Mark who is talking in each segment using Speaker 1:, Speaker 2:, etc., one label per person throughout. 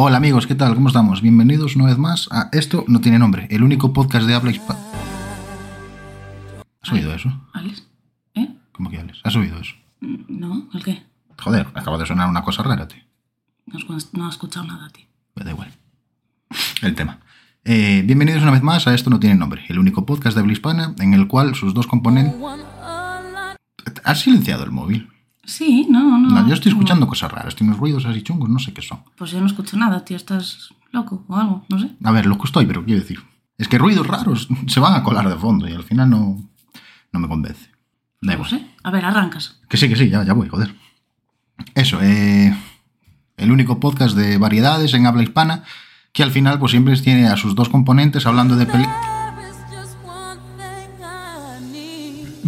Speaker 1: Hola amigos, ¿qué tal? ¿Cómo estamos? Bienvenidos una vez más a Esto no tiene nombre, el único podcast de habla hispana. ¿Has oído eso?
Speaker 2: ¿Alex? ¿Eh?
Speaker 1: ¿Cómo que Alex? ¿Has oído eso?
Speaker 2: ¿No? ¿El qué?
Speaker 1: Joder, acaba de sonar una cosa rara, tío.
Speaker 2: No has, no escuchado nada, tío.
Speaker 1: Me da igual. El tema. Eh, bienvenidos una vez más a Esto no tiene nombre, el único podcast de habla hispana en el cual sus dos componentes... ¿Has silenciado el móvil?
Speaker 2: Sí, no, no.
Speaker 1: No, yo estoy escuchando cosas raras, tiene unos ruidos así chungos, no sé qué son.
Speaker 2: Pues yo no escucho nada, tío. ¿Estás loco o algo? No sé.
Speaker 1: A ver, loco estoy, pero quiero decir. Es que ruidos raros se van a colar de fondo y al final no, no me convence. Da
Speaker 2: No sé. A ver, arrancas.
Speaker 1: Que sí, que sí, ya, ya voy, joder. Eso, eh, el único podcast de variedades en habla hispana que al final pues siempre tiene a sus dos componentes hablando de peli...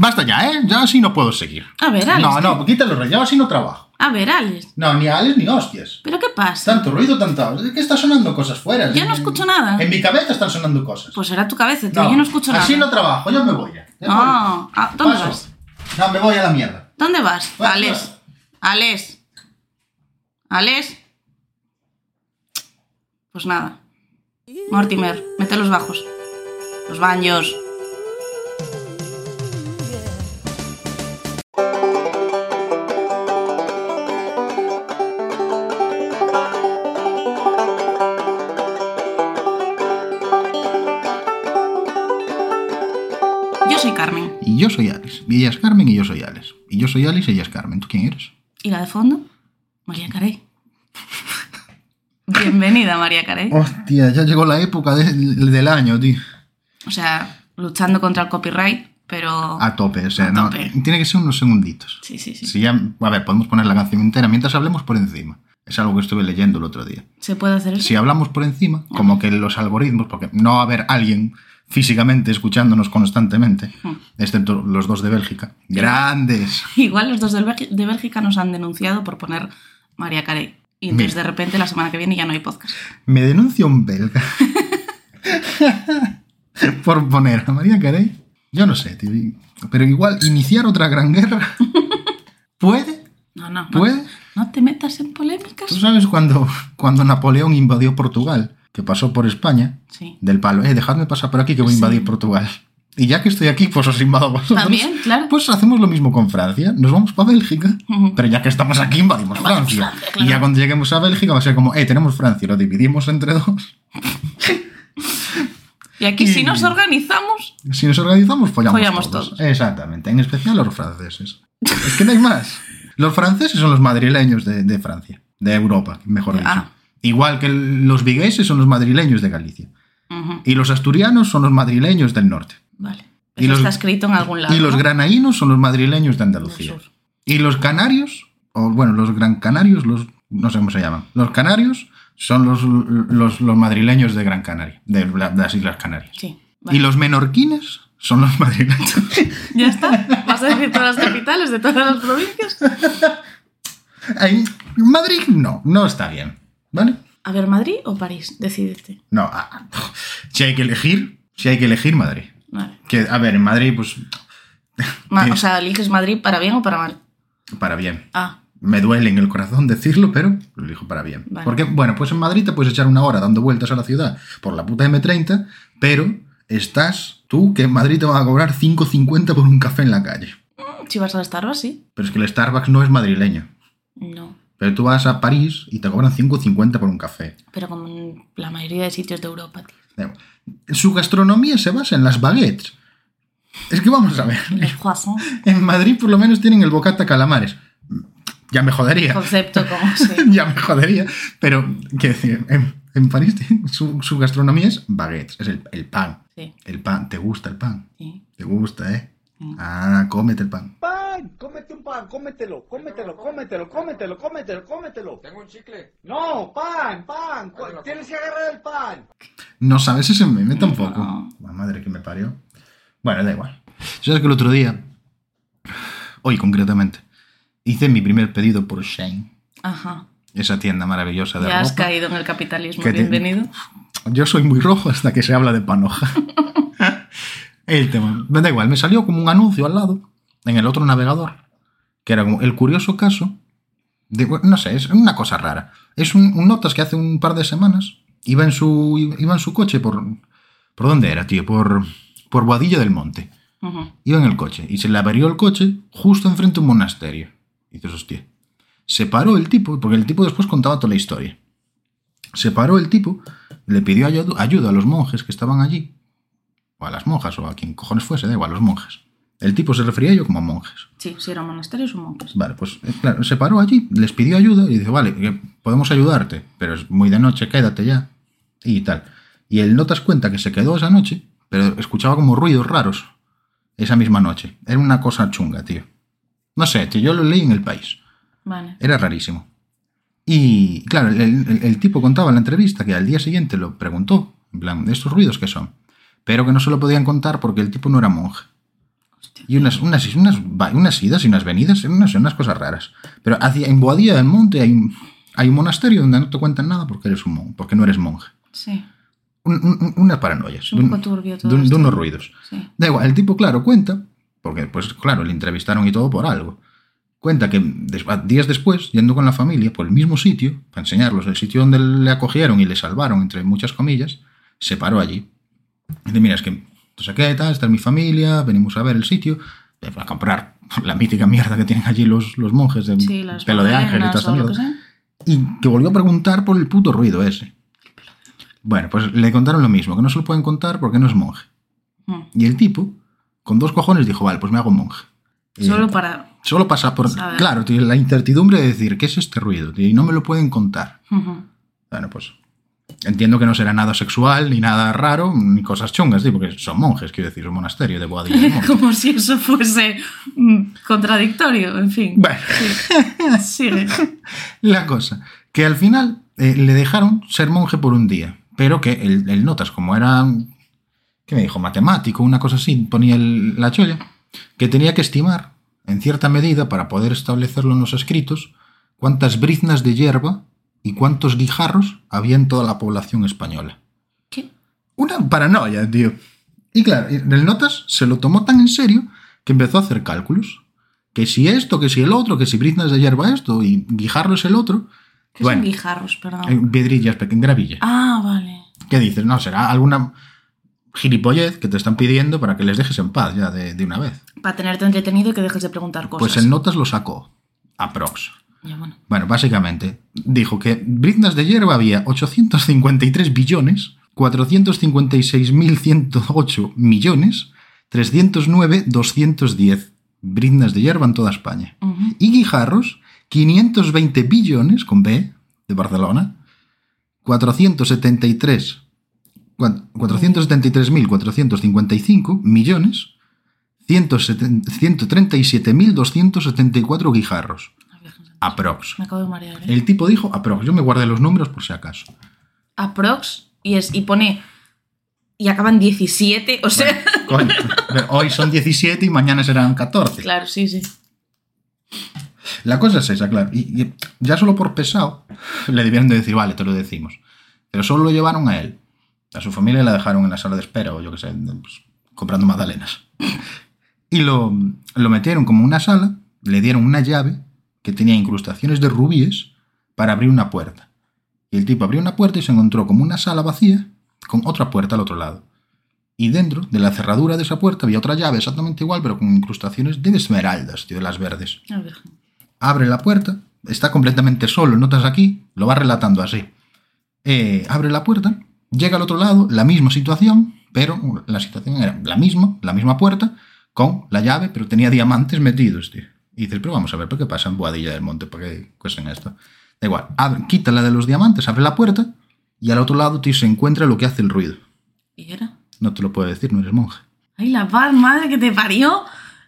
Speaker 1: Basta ya, ¿eh? Ya así no puedo seguir.
Speaker 2: A ver, Alex.
Speaker 1: No, no, quítalo, rey, ya así no trabajo.
Speaker 2: A ver, Alex.
Speaker 1: No, ni Alex ni hostias.
Speaker 2: ¿Pero qué pasa?
Speaker 1: Tanto ruido, tanta... Es que está sonando cosas fuera.
Speaker 2: Yo no escucho nada.
Speaker 1: En mi cabeza están sonando cosas.
Speaker 2: Pues será tu cabeza, tío. yo no escucho nada.
Speaker 1: Así no trabajo, yo me voy ya. Ya
Speaker 2: Ah, ah, ¿dónde
Speaker 1: Paso.
Speaker 2: vas?
Speaker 1: No, me voy a la mierda.
Speaker 2: ¿Dónde vas? Alex. Alex. Alex. Pues nada. Mortimer, mete los bajos. Los baños.
Speaker 1: Ella es Carmen y yo soy Alex. Y yo soy Alex y ella es Carmen. ¿Tú quién eres?
Speaker 2: ¿Y la de fondo? María Carey. Bienvenida, María Carey.
Speaker 1: Hostia, ya llegó la época de- del año, tío.
Speaker 2: O sea, luchando contra el copyright, pero...
Speaker 1: A tope, o sea,
Speaker 2: A
Speaker 1: no.
Speaker 2: tope.
Speaker 1: Tiene que ser unos segunditos.
Speaker 2: Sí, sí, sí.
Speaker 1: Si ya, a ver, podemos poner la canción entera mientras hablemos por encima. Es algo que estuve leyendo el otro día.
Speaker 2: ¿Se puede hacer eso?
Speaker 1: Si hablamos por encima, como que los algoritmos, porque no va a haber alguien físicamente escuchándonos constantemente, excepto los dos de Bélgica. Grandes.
Speaker 2: Igual los dos de Bélgica nos han denunciado por poner María Carey. Y entonces
Speaker 1: Mira.
Speaker 2: de repente la semana que viene ya no hay podcast.
Speaker 1: Me denuncia un belga por poner a María Carey. Yo no sé, tío. Pero igual iniciar otra gran guerra. ¿Puede?
Speaker 2: No, no. No,
Speaker 1: ¿Puede?
Speaker 2: no te metas en polémicas.
Speaker 1: ¿Tú sabes cuando, cuando Napoleón invadió Portugal? Que pasó por España.
Speaker 2: Sí.
Speaker 1: Del palo, eh, dejadme pasar por aquí que voy a
Speaker 2: Sí.
Speaker 1: invadir Portugal. Y ya que estoy aquí, pues os invado vosotros.
Speaker 2: También, claro.
Speaker 1: Pues hacemos lo mismo con Francia. Nos vamos para Bélgica. Pero ya que estamos aquí, invadimos Francia.
Speaker 2: Francia, claro.
Speaker 1: Y ya cuando lleguemos a Bélgica va a ser como, eh, tenemos Francia, lo dividimos entre dos.
Speaker 2: Y aquí si nos organizamos...
Speaker 1: Si nos organizamos, follamos,
Speaker 2: Follamos
Speaker 1: todos.
Speaker 2: todos.
Speaker 1: Exactamente, en especial los franceses. Es que no hay más. Los franceses son los madrileños de, de Francia, de Europa, mejor dicho.
Speaker 2: Ah.
Speaker 1: Igual que los vigueses son los madrileños de Galicia. Y los asturianos son los madrileños del norte.
Speaker 2: Vale.
Speaker 1: Y
Speaker 2: Eso
Speaker 1: los-
Speaker 2: está escrito en algún lado.
Speaker 1: Y los
Speaker 2: ¿no?
Speaker 1: granaínos son los madrileños de Andalucía. Y los canarios, o bueno, los gran canarios, los no sé cómo se llaman. Los canarios son los, los, los madrileños de Gran Canaria, de, la- de las Islas Canarias.
Speaker 2: Sí. vale.
Speaker 1: Y los menorquines son los madrileños.
Speaker 2: Ya está. ¿Vas a decir todas las capitales de todas las provincias?
Speaker 1: Madrid no, no está bien. ¿Vale?
Speaker 2: A ver, ¿Madrid o París? Decídete.
Speaker 1: No, ah, si hay que elegir, si hay que elegir Madrid.
Speaker 2: Vale.
Speaker 1: Que, a ver, en Madrid, pues,
Speaker 2: Ma-. O sea, eliges Madrid para bien o para mal.
Speaker 1: para bien.
Speaker 2: Ah,
Speaker 1: Me duele en el corazón decirlo, pero lo elijo para bien.
Speaker 2: Vale.
Speaker 1: Porque, bueno, pues en Madrid te puedes echar una hora dando vueltas a la ciudad por la puta M30, pero estás tú que en Madrid te van a cobrar 5.50 por un café en la calle.
Speaker 2: si vas al Starbucks, sí.
Speaker 1: Pero es que el Starbucks no es madrileño.
Speaker 2: No.
Speaker 1: Pero tú vas a París y te cobran 5.50 por un café.
Speaker 2: Pero como en la mayoría de sitios de Europa, tío.
Speaker 1: Su gastronomía se basa en las baguettes. Es que vamos a ver. En Madrid por lo menos tienen el bocata calamares. Ya me jodería.
Speaker 2: Concepto como se...
Speaker 1: ya me jodería. Pero, quiero decir, en, en París su, su gastronomía es baguettes, es el, el pan.
Speaker 2: Sí,
Speaker 1: El pan, ¿te gusta el pan?
Speaker 2: sí.
Speaker 1: ¿Te gusta, eh? Ah, cómete el pan.
Speaker 3: pan, cómete un pan, cómetelo, cómetelo, cómetelo, cómetelo, cómetelo, cómetelo.
Speaker 4: Tengo un chicle.
Speaker 3: No, pan, pan, tienes que agarrar el pan.
Speaker 1: No sabes ese meme tampoco.
Speaker 2: No.
Speaker 1: La madre que me parió. Bueno, da igual. ¿Sabes que el otro día, hoy concretamente, hice mi primer pedido por Shane?
Speaker 2: Ajá.
Speaker 1: Esa tienda maravillosa de
Speaker 2: Ya has
Speaker 1: ropa.
Speaker 2: caído en el capitalismo.
Speaker 1: Que te-
Speaker 2: Bienvenido.
Speaker 1: Yo soy muy rojo hasta que se habla de panoja. el tema. Da igual, me salió como un anuncio al lado, en el otro navegador, que era como el curioso caso de- no sé, es una cosa rara. Es un, un notas que hace un par de semanas iba en su, iba en su coche por... ¿Por dónde era, tío? Por, por Boadilla del Monte.
Speaker 2: Ujú.
Speaker 1: Iba en el coche y se le averió el coche justo enfrente de un monasterio. Y dices, hostia. Se paró el tipo, porque el tipo después contaba toda la historia. Se paró el tipo, le pidió ayu- ayuda a los monjes que estaban allí, o a las monjas, o a quien cojones fuese, da igual, a los monjes. El tipo se refería a ellos como monjes.
Speaker 2: Sí, si eran monasterios o monjes.
Speaker 1: Vale, pues eh, claro, se paró allí, les pidió ayuda y dice, vale, que podemos ayudarte, pero es muy de noche, quédate ya. Y tal. Y él notas cuenta que se quedó esa noche, pero escuchaba como ruidos raros esa misma noche. Era una cosa chunga, tío. No sé, yo lo leí en el país.
Speaker 2: Vale.
Speaker 1: Era rarísimo. Y claro, el, el- el tipo contaba en la entrevista que al día siguiente lo preguntó, en plan, ¿estos ruidos qué son? Pero que no se lo podían contar porque el tipo no era monje.
Speaker 2: Hostia.
Speaker 1: Y unas, unas, unas, unas idas y unas venidas, sé, unas cosas raras. Pero hacia, en Boadilla del Monte hay, un- hay un monasterio donde no te cuentan nada porque, eres un mon- porque no eres monje.
Speaker 2: Sí.
Speaker 1: Un- un- unas paranoias.
Speaker 2: Un
Speaker 1: de
Speaker 2: poco turbio todo
Speaker 1: de un- de unos ruidos.
Speaker 2: Sí.
Speaker 1: Da igual, el tipo, claro, cuenta, porque, pues, claro, le entrevistaron y todo por algo. Cuenta que des- a- días después, yendo con la familia por el mismo sitio, para enseñarlos el sitio donde le acogieron y le salvaron, entre muchas comillas, se paró allí. Y dice, mira, es que, sé qué, tal, esta es mi familia, venimos a ver el sitio, eh, a comprar la mítica mierda que tienen allí los, los monjes de
Speaker 2: Sí,
Speaker 1: pelo de ángel y
Speaker 2: magdalenas
Speaker 1: toda esta
Speaker 2: o lo que
Speaker 1: mierda.
Speaker 2: sea.
Speaker 1: Y que volvió a preguntar por el puto ruido ese. Bueno, pues le contaron lo mismo, que no se lo pueden contar porque no es monje.
Speaker 2: Mm.
Speaker 1: Y el tipo, con dos cojones, dijo, vale, pues me hago monje.
Speaker 2: Solo para.
Speaker 1: Solo pasa por...
Speaker 2: Saber.
Speaker 1: Claro, la incertidumbre de decir, ¿qué es este ruido? Y no me lo pueden contar.
Speaker 2: Ujú.
Speaker 1: Bueno, pues entiendo que no será nada sexual, ni nada raro, ni cosas chungas, tío, porque son monjes, quiero decir, un monasterio de Boadilla.
Speaker 2: Como si eso fuese mm, contradictorio, en fin.
Speaker 1: Bueno,
Speaker 2: Sí. Sigue.
Speaker 1: la cosa, que al final eh, le dejaron ser monje por un día, pero que el, el notas, como era, ¿qué me dijo? Matemático, una cosa así, ponía el- la cholla, que tenía que estimar, en cierta medida, para poder establecerlo en los escritos, cuántas briznas de hierba y cuántos guijarros había en toda la población española.
Speaker 2: ¿Qué?
Speaker 1: Una paranoia, tío. Y claro, el Notas se lo tomó tan en serio que empezó a hacer cálculos. Que si esto, que si el otro, que si briznas de hierba esto y guijarro es el otro.
Speaker 2: ¿Qué
Speaker 1: Bueno,
Speaker 2: son guijarros, perdón?
Speaker 1: eh, piedrillas, pequeñas, gravilla.
Speaker 2: Ah, vale.
Speaker 1: ¿Qué dices? No, será alguna gilipollez que te están pidiendo para que les dejes en paz ya de, de una vez.
Speaker 2: Para tenerte entretenido y que dejes de preguntar cosas.
Speaker 1: Pues el Notas lo sacó. Aprox.
Speaker 2: Ya, bueno.
Speaker 1: Bueno, básicamente, dijo que briznas de hierba había 853 billones, 456.108 millones, 309.210 briznas de hierba en toda España. Y guijarros, 520 billones, con B, de Barcelona, 473 cua- 473.455 millones, 107 137.274 guijarros. Aprox.
Speaker 2: Me acabo de marear. ¿eh?
Speaker 1: El tipo dijo aprox. Yo me guardé los números por si acaso.
Speaker 2: Aprox y, es, y pone. Y acaban 17. O sea.
Speaker 1: Coño, pero hoy son 17 y mañana serán 14.
Speaker 2: claro, sí, sí.
Speaker 1: La cosa es esa, claro. Y, y ya solo por pesado le debieron de decir, vale, te lo decimos. Pero solo lo llevaron a él. A su familia la dejaron en la sala de espera o yo qué sé, pues, comprando magdalenas. Y lo, lo metieron como una sala, le dieron una llave que tenía incrustaciones de rubíes para abrir una puerta. Y el tipo abrió una puerta y se encontró como una sala vacía con otra puerta al otro lado. Y dentro de la cerradura de esa puerta había otra llave exactamente igual, pero con incrustaciones de esmeraldas, tío, de las verdes
Speaker 2: Virgen.
Speaker 1: abre la puerta, está completamente solo, notas aquí, lo va relatando así. Eh, abre la puerta, llega al otro lado, la misma situación, pero la situación era la misma, la misma puerta, con la llave, pero tenía diamantes metidos, tío. Y dices, pero vamos a ver, ¿por qué pasa en Boadilla del Monte? ¿Por qué cuestan esto? Da igual, abre, quita la de los diamantes, abre la puerta, y al otro lado, tío, se encuentra lo que hace el ruido.
Speaker 2: ¿Y era?
Speaker 1: No te lo puedo decir, no eres monje.
Speaker 2: Ay, la paz, madre que te parió.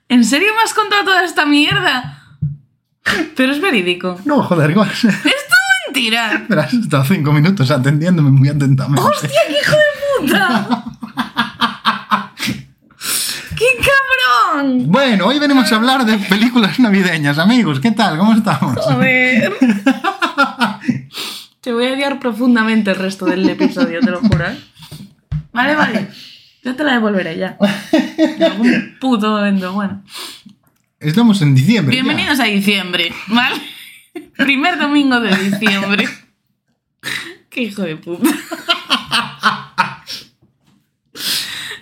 Speaker 2: ¿En serio me has contado toda esta mierda? Pero es verídico.
Speaker 1: No, joder, igual.
Speaker 2: ¡Es todo mentira!
Speaker 1: Pero has estado cinco minutos atendiéndome muy atentamente.
Speaker 2: ¡Hostia, qué hijo de puta! ¡Qué cabrón!
Speaker 1: Bueno, hoy venimos a hablar de películas navideñas, amigos. ¿Qué tal? ¿Cómo estamos?
Speaker 2: Joder. Te voy a odiar profundamente el resto del episodio, te lo juro. ¿eh? Vale, vale. Yo te la devolveré ya. En algún puto momento, bueno.
Speaker 1: Estamos en diciembre. ya.
Speaker 2: Bienvenidos a diciembre, ¿vale? Primer domingo de diciembre. Qué hijo de puta.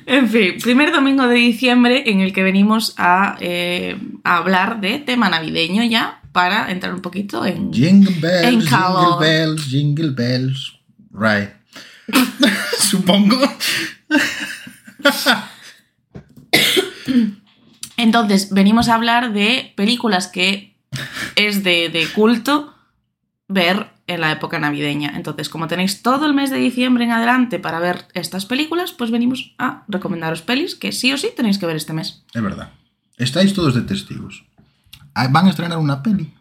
Speaker 2: En fin, primer domingo de diciembre en el que venimos a, eh, a hablar de tema navideño ya para entrar un poquito en...
Speaker 1: Jingle bells,
Speaker 2: En
Speaker 1: jingle bells, jingle bells. Right. Supongo.
Speaker 2: Entonces, venimos a hablar de películas que es de, de culto ver en la época navideña. Entonces, como tenéis todo el mes de diciembre en adelante para ver estas películas, pues venimos a recomendaros pelis que sí o sí tenéis que ver este mes.
Speaker 1: Es verdad. Estáis todos de testigos. Ah, Van a estrenar una peli.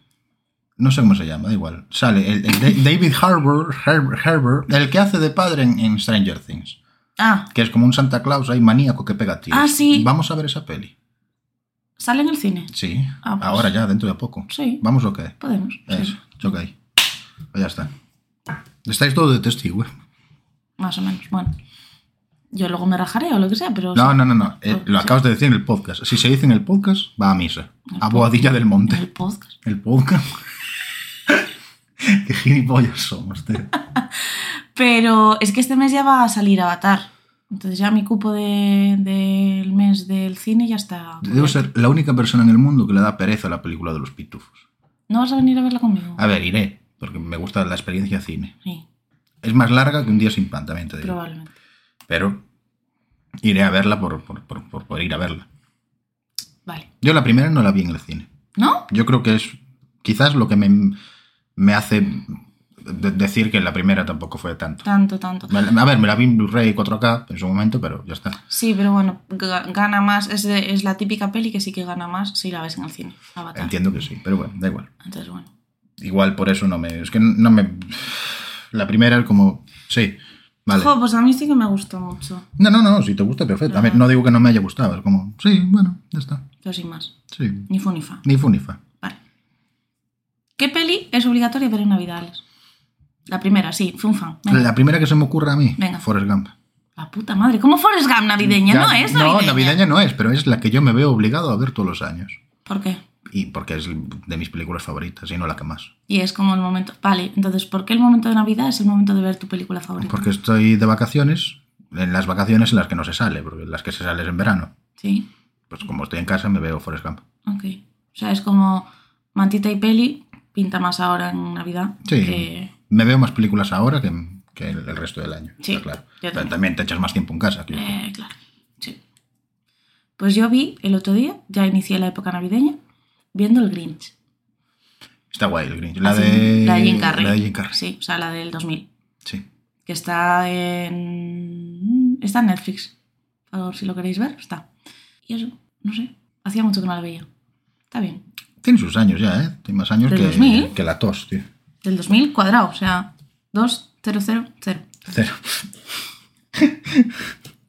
Speaker 1: No sé cómo se llama, da igual. Sale el, el Da- David Harbour, Harbour, el que hace de padre en, en Stranger Things.
Speaker 2: Ah,
Speaker 1: Que es como un Santa Claus ahí maníaco que pega tiros.
Speaker 2: Ah, sí.
Speaker 1: Vamos a ver esa peli.
Speaker 2: ¿Sale en el cine?
Speaker 1: Sí.
Speaker 2: Ah, pues.
Speaker 1: Ahora ya, dentro de poco.
Speaker 2: Sí.
Speaker 1: ¿Vamos o qué?
Speaker 2: Podemos. sí.
Speaker 1: Eso, ok. Pues ya está. Estáis todos de testigo, ¿eh?
Speaker 2: Más o menos. Bueno. Yo luego me rajaré o lo que sea, pero...
Speaker 1: No, no, no, no. Eh, lo
Speaker 2: sí.
Speaker 1: acabas de decir en el podcast. Si se dice en el podcast, va a misa. A
Speaker 2: podcast.
Speaker 1: Boadilla del
Speaker 2: El
Speaker 1: Monte.
Speaker 2: podcast.
Speaker 1: El podcast. Qué gilipollas somos, tío.
Speaker 2: Pero es que este mes ya va a salir Avatar. Entonces ya mi cupo de- del mes del cine ya está.
Speaker 1: Debo ser la única persona en el mundo que le da pereza a la película de los pitufos.
Speaker 2: ¿No vas a venir a verla conmigo?
Speaker 1: A ver, iré, porque me gusta la experiencia cine.
Speaker 2: Sí,
Speaker 1: Es más larga que un día sin pan, también te digo.
Speaker 2: probablemente.
Speaker 1: Pero iré a verla por, por, por- por- por ir a verla.
Speaker 2: Vale.
Speaker 1: Yo la primera no la vi en el cine.
Speaker 2: ¿No?
Speaker 1: Yo creo que es quizás lo que me, me hace de- decir que la primera tampoco fue tanto.
Speaker 2: Tanto, tanto.
Speaker 1: A ver, me la vi en Blu-ray 4K en su momento, pero ya está.
Speaker 2: Sí, pero bueno, ga- gana más. Es, de- es la típica peli que sí que gana más si la ves en el cine. Avatar.
Speaker 1: Entiendo que sí, pero bueno, da igual.
Speaker 2: Entonces, bueno.
Speaker 1: Igual por eso no me... Es que no me... La primera es como... Sí, vale.
Speaker 2: Jo, pues a mí sí que me gustó mucho.
Speaker 1: No, no, no, si te gusta, perfecto. A ver, no digo que no me haya gustado, es como... Sí, bueno, ya está.
Speaker 2: Pero sin más.
Speaker 1: Sí.
Speaker 2: Ni fu ni fa.
Speaker 1: Ni fu ni fa.
Speaker 2: Vale. ¿Qué peli es obligatoria ver en Navidades? La primera, sí, fue un fan. Venga.
Speaker 1: La primera que se me ocurre a mí,
Speaker 2: Venga.
Speaker 1: Forrest Gump.
Speaker 2: La puta madre. ¿Cómo Forrest Gump navideña? No es navideña.
Speaker 1: No, navideña no es, pero es la que yo me veo obligado a ver todos los años.
Speaker 2: ¿Por qué?
Speaker 1: Y porque es de mis películas favoritas y no la que más.
Speaker 2: Y es como el momento. Vale, entonces, ¿por qué el momento de Navidad es el momento de ver tu película favorita?
Speaker 1: Porque estoy de vacaciones, en las vacaciones en las que no se sale, porque las que se sale es en verano.
Speaker 2: Sí,
Speaker 1: Pues como estoy en casa me veo Forrest Gump.
Speaker 2: ok. O sea, es como mantita y peli pinta más ahora en Navidad
Speaker 1: Sí,
Speaker 2: que.
Speaker 1: Me veo más películas ahora que, que el, el resto del año.
Speaker 2: Sí,
Speaker 1: claro.
Speaker 2: yo también.
Speaker 1: también te echas más tiempo en casa.
Speaker 2: Eh, claro, sí. Pues yo vi el otro día, ya inicié la época navideña, viendo el Grinch.
Speaker 1: Está guay el Grinch. La
Speaker 2: Así,
Speaker 1: de,
Speaker 2: la de Jim Carrey.
Speaker 1: La de Jim Carrey.
Speaker 2: Sí, o sea, la del 2000.
Speaker 1: Sí.
Speaker 2: Que está en. Está en Netflix. Por si lo queréis ver, está. Y eso, no sé. Hacía mucho que no la veía. Está bien.
Speaker 1: Tiene sus años ya, ¿eh? Tiene más años
Speaker 2: ¿Del
Speaker 1: que,
Speaker 2: 2000?
Speaker 1: que la tos, tío.
Speaker 2: Del 2000 cuadrado, o sea, 2, 0, 0, 0.
Speaker 1: Cero.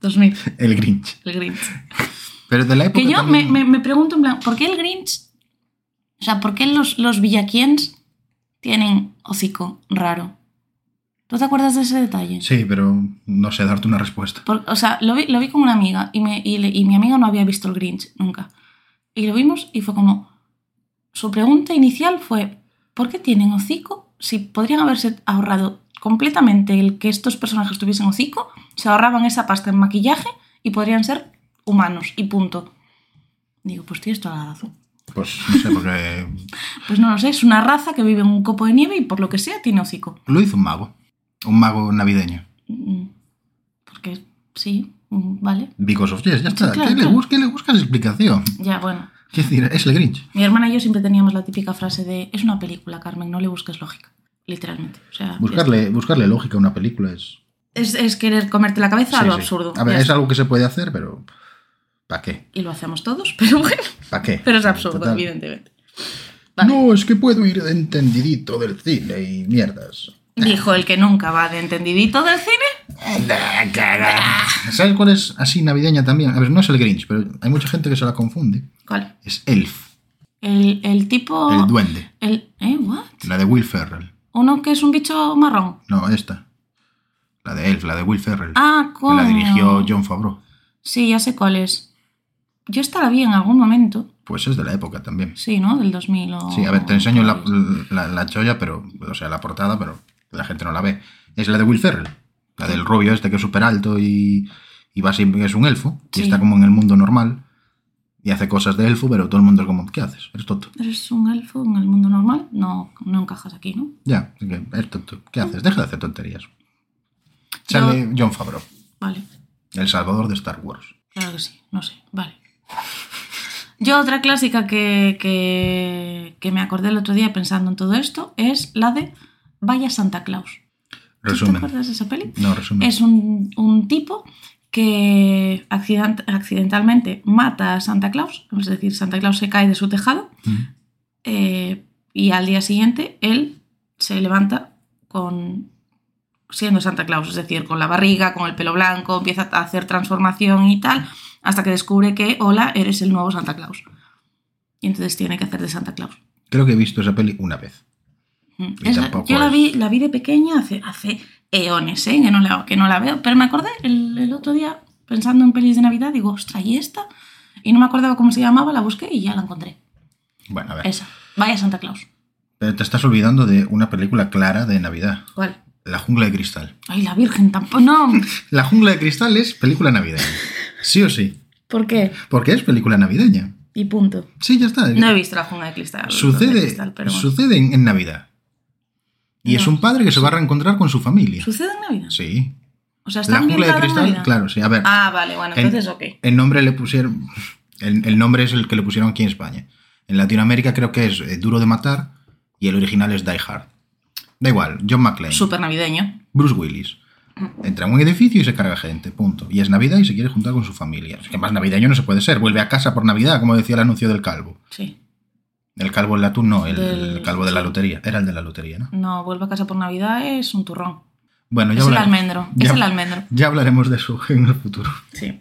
Speaker 2: 2000,
Speaker 1: El Grinch.
Speaker 2: el Grinch.
Speaker 1: Pero de la época
Speaker 2: Que yo
Speaker 1: también-
Speaker 2: me, me- me pregunto en plan, ¿por qué el Grinch? O sea, ¿por qué los, los villaquiens tienen hocico raro? ¿Tú te acuerdas de ese detalle?
Speaker 1: Sí, pero no sé darte una respuesta.
Speaker 2: Por- o sea, lo vi, lo vi con una amiga y, me, y, le- y mi amiga no había visto el Grinch nunca. Y lo vimos y fue como... Su pregunta inicial fue, ¿por qué tienen hocico si podrían haberse ahorrado completamente el que estos personajes tuviesen hocico? Se ahorraban esa pasta en maquillaje y podrían ser humanos y punto. Digo, pues tienes toda la razón.
Speaker 1: Pues no sé, porque
Speaker 2: Pues no lo sé, es una raza que vive en un copo de nieve y por lo que sea tiene hocico.
Speaker 1: lo hizo un mago. Un mago navideño.
Speaker 2: Mm, Porque sí, mm, vale.
Speaker 1: Because of yes, ya está.
Speaker 2: claro,
Speaker 1: ¿Qué, le
Speaker 2: claro.
Speaker 1: bus- qué le buscas explicación?
Speaker 2: Ya, bueno.
Speaker 1: Es decir, es el Grinch.
Speaker 2: Mi hermana y yo siempre teníamos la típica frase de es una película, Carmen, no le busques lógica. Literalmente. O sea,
Speaker 1: Buscarle, buscarle lógica a una película es.
Speaker 2: es, es querer comerte la cabeza a
Speaker 1: Sí,
Speaker 2: lo
Speaker 1: sí.
Speaker 2: absurdo.
Speaker 1: A ver, es algo que se puede hacer, pero. ¿Para qué?
Speaker 2: Y lo hacemos todos, pero bueno.
Speaker 1: ¿Para qué?
Speaker 2: Pero es absurdo,
Speaker 1: Total.
Speaker 2: evidentemente. Vale.
Speaker 1: No, es que puedo ir de entendidito del cine y mierdas.
Speaker 2: Dijo el que nunca va de entendidito del cine.
Speaker 1: ¿Sabes cuál es así navideña también? A ver, no es el Grinch, pero hay mucha gente que se la confunde.
Speaker 2: ¿Cuál?
Speaker 1: Es Elf,
Speaker 2: El, el tipo.
Speaker 1: el duende.
Speaker 2: el- ¿Eh? ¿What?
Speaker 1: La de Will Ferrell.
Speaker 2: Uno que es un bicho marrón.
Speaker 1: No, esta. La de Elf, la de Will Ferrell.
Speaker 2: Ah,
Speaker 1: que la dirigió John Favreau.
Speaker 2: Sí, ya sé cuál es. Yo esta la vi en algún momento.
Speaker 1: Pues es de la época también.
Speaker 2: Sí, ¿no? Del 2000 o...
Speaker 1: Sí, a ver, te enseño la, la, la cholla, pero, o sea, la portada, pero la gente no la ve. Es la de Will Ferrell, la del rubio este que es súper alto y, y va siempre, es un elfo, y
Speaker 2: Sí.
Speaker 1: está como en el mundo normal, y hace cosas de elfo, pero todo el mundo es como, ¿qué haces? Eres tonto.
Speaker 2: ¿Eres un elfo en el mundo normal? No, no encajas aquí, ¿no?
Speaker 1: Ya, eres tonto. ¿Qué haces? Deja de hacer tonterías. Sale John Favreau,
Speaker 2: Vale,
Speaker 1: el salvador de Star Wars.
Speaker 2: claro que sí, no sé, vale. Yo otra clásica que, que, que me acordé el otro día pensando en todo esto es la de Vaya Santa Claus. ¿Tú ¿Te
Speaker 1: Resumen.
Speaker 2: acuerdas de esa peli?
Speaker 1: No, resumen.
Speaker 2: Es un, un tipo que accident- accidentalmente mata a Santa Claus, es decir, Santa Claus se cae de su tejado eh, y al día siguiente él se levanta con siendo Santa Claus, es decir, con la barriga, con el pelo blanco, empieza a hacer transformación y tal, hasta que descubre que, hola, eres el nuevo Santa Claus. Y entonces tiene que hacer de Santa Claus.
Speaker 1: Creo que he visto esa peli una vez.
Speaker 2: Mm. Esa- yo la vi, la vi de pequeña hace, hace eones, ¿eh? que, no la, que no la veo, pero me acordé el, el otro día pensando en pelis de Navidad, digo, ostras, ¿y esta? Y no me acordaba cómo se llamaba, la busqué y ya la encontré.
Speaker 1: Bueno, a ver.
Speaker 2: Esa, vaya Santa Claus.
Speaker 1: Pero te estás olvidando de una película clara de Navidad.
Speaker 2: ¿Cuál?
Speaker 1: La jungla de cristal.
Speaker 2: Ay, la Virgen tampoco, no.
Speaker 1: La jungla de cristal es película navideña. Sí o sí.
Speaker 2: ¿Por qué?
Speaker 1: Porque es película navideña.
Speaker 2: Y punto.
Speaker 1: Sí, ya está.
Speaker 2: No he visto la jungla de cristal. de
Speaker 1: sucede
Speaker 2: cristal, pero bueno.
Speaker 1: sucede en, en Navidad. Y es un padre que se va a reencontrar con su familia.
Speaker 2: ¿Sucede en Navidad?
Speaker 1: Sí.
Speaker 2: O sea, está
Speaker 1: La jungla de cristal, claro, sí. A ver,
Speaker 2: Ah, vale, bueno,
Speaker 1: En-
Speaker 2: entonces ok.
Speaker 1: el nombre le pusieron. El, el nombre es el que le pusieron aquí en España. En Latinoamérica creo que es eh, Duro de Matar y el original es Die Hard. Da igual, John McClane.
Speaker 2: Súper navideño.
Speaker 1: Bruce Willis. Entra en un edificio y se carga gente, punto. Y es Navidad y se quiere juntar con su familia. Es que más navideño no se puede ser. Vuelve a casa por Navidad, como decía el anuncio del calvo.
Speaker 2: Sí.
Speaker 1: El calvo del atún, no, el,
Speaker 2: Del-
Speaker 1: el calvo de la lotería. Era el de la lotería, ¿no?
Speaker 2: No, vuelve a casa por Navidad es un turrón.
Speaker 1: Bueno, ya
Speaker 2: Es el almendro.
Speaker 1: ya-
Speaker 2: Es el almendro.
Speaker 1: Ya hablaremos de eso en el futuro.
Speaker 2: Sí.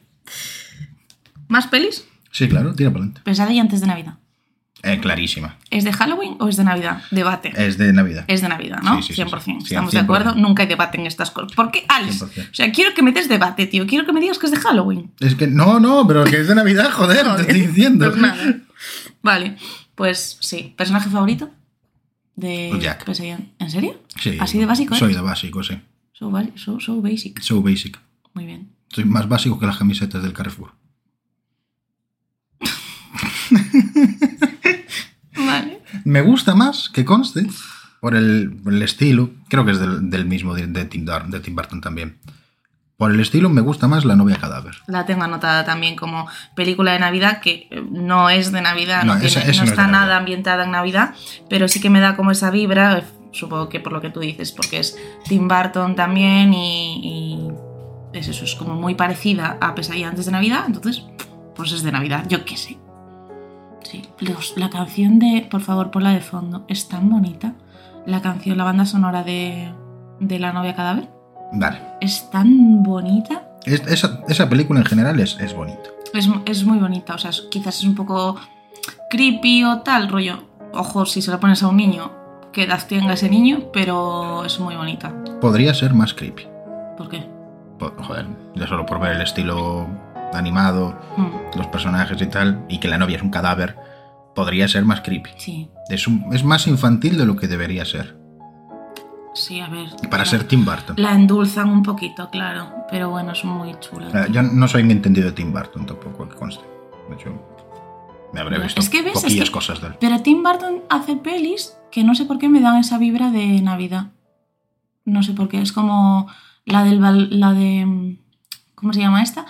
Speaker 2: ¿Más pelis?
Speaker 1: Sí, claro, tira para adelante.
Speaker 2: Pesadilla antes de Navidad.
Speaker 1: Eh, clarísima.
Speaker 2: ¿Es de Halloween o es de Navidad? Debate.
Speaker 1: Es de Navidad.
Speaker 2: Es de Navidad, ¿no?
Speaker 1: Sí, sí, sí,
Speaker 2: 100%.
Speaker 1: sí. Sí,
Speaker 2: ¿Estamos de
Speaker 1: 100%.
Speaker 2: acuerdo? Nunca hay debate en estas cosas. ¿Por qué?
Speaker 1: 100%.
Speaker 2: O sea, quiero que me des debate, tío. Quiero que me digas que es de Halloween.
Speaker 1: Es que no, no, pero que es de Navidad, joder, te estoy diciendo.
Speaker 2: Pues nada. Vale, pues sí. ¿Personaje favorito? De
Speaker 1: Jack.
Speaker 2: ¿En serio?
Speaker 1: Sí,
Speaker 2: ¿Así de básico, eh?
Speaker 1: Soy de básico, sí.
Speaker 2: So, so- so basic.
Speaker 1: So basic.
Speaker 2: Muy bien.
Speaker 1: Soy más básico que las camisetas del Carrefour.
Speaker 2: Vale.
Speaker 1: Me gusta más que conste por el, estilo. Creo que es del, del mismo de, de Tim, Dar- de Tim Burton también. Por el estilo me gusta más La novia cadáver.
Speaker 2: La tengo anotada también como película de Navidad, que eh, no es de Navidad, no,
Speaker 1: No, esa-
Speaker 2: tiene-
Speaker 1: esa
Speaker 2: no
Speaker 1: no es
Speaker 2: está
Speaker 1: Navidad.
Speaker 2: nada ambientada en Navidad, pero sí que me da como esa vibra, eh, supongo que por lo que tú dices, porque es Tim Burton también y, y es eso, es como muy parecida a Pesadilla antes de Navidad, entonces, pues es de Navidad, yo qué sé. Sí, los- la canción de, por favor, ponla de fondo, es tan bonita. La canción, la banda sonora de, de La novia cadáver, Es tan bonita.
Speaker 1: Es- esa, esa película en general es, es bonita.
Speaker 2: Es, es muy bonita, o sea, quizás es un poco creepy o tal, rollo. Ojo, si se la pones a un niño, qué edad tenga ese niño, pero es muy bonita.
Speaker 1: Podría ser más creepy.
Speaker 2: ¿Por qué?
Speaker 1: Po- Joder, ya solo por ver el estilo animado,
Speaker 2: Mm,
Speaker 1: los personajes y tal, y que la novia es un cadáver, podría ser más creepy.
Speaker 2: sí,
Speaker 1: Es, un- es más infantil de lo que debería ser.
Speaker 2: Sí, a ver.
Speaker 1: Para ser Tim Burton.
Speaker 2: La endulzan un poquito, claro, pero bueno, es muy chula.
Speaker 1: Eh, Yo no soy un entendido de Tim Burton tampoco, que conste. De hecho, me habré visto
Speaker 2: es que ves, es
Speaker 1: poquillas
Speaker 2: que-
Speaker 1: cosas de él.
Speaker 2: Pero Tim Burton hace pelis que no sé por qué me dan esa vibra de Navidad. No sé por qué. Es como la del la de ¿cómo se llama esta?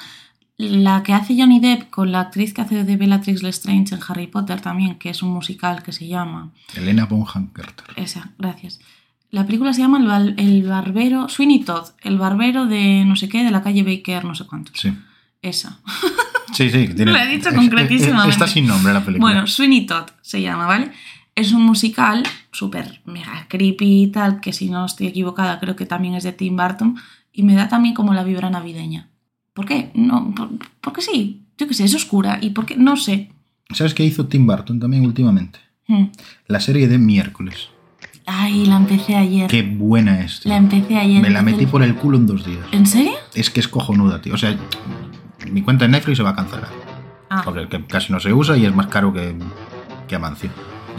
Speaker 2: La que hace Johnny Depp con la actriz que hace de Bellatrix Lestrange en Harry Potter también, que es un musical que se llama
Speaker 1: Elena Bonham Carter.
Speaker 2: esa, gracias. La película se llama El, el barbero Sweeney Todd, el barbero de no sé qué de la calle Baker, no sé cuánto.
Speaker 1: Sí.
Speaker 2: Esa.
Speaker 1: Sí, sí. Tiene,
Speaker 2: Lo he dicho
Speaker 1: es-
Speaker 2: concretísimamente.
Speaker 1: Está sin nombre la película.
Speaker 2: Bueno, Sweeney Todd se llama, ¿vale? Es un musical súper mega creepy y tal, que si no estoy equivocada creo que también es de Tim Burton y me da también como la vibra navideña. ¿Por qué? No, por- porque sí, yo qué sé, es oscura y por qué, no sé.
Speaker 1: ¿Sabes qué hizo Tim Burton también últimamente?
Speaker 2: Hmm.
Speaker 1: La serie de miércoles.
Speaker 2: Ay, la empecé ayer.
Speaker 1: Qué buena es, tío.
Speaker 2: La empecé ayer.
Speaker 1: Me la metí
Speaker 2: el-
Speaker 1: por el culo en dos días.
Speaker 2: ¿En serio?
Speaker 1: Es que es cojonuda, tío. O sea, mi cuenta de Netflix se va a cancelar.
Speaker 2: Ah.
Speaker 1: Porque que casi no se usa y es más caro que, que Amancio.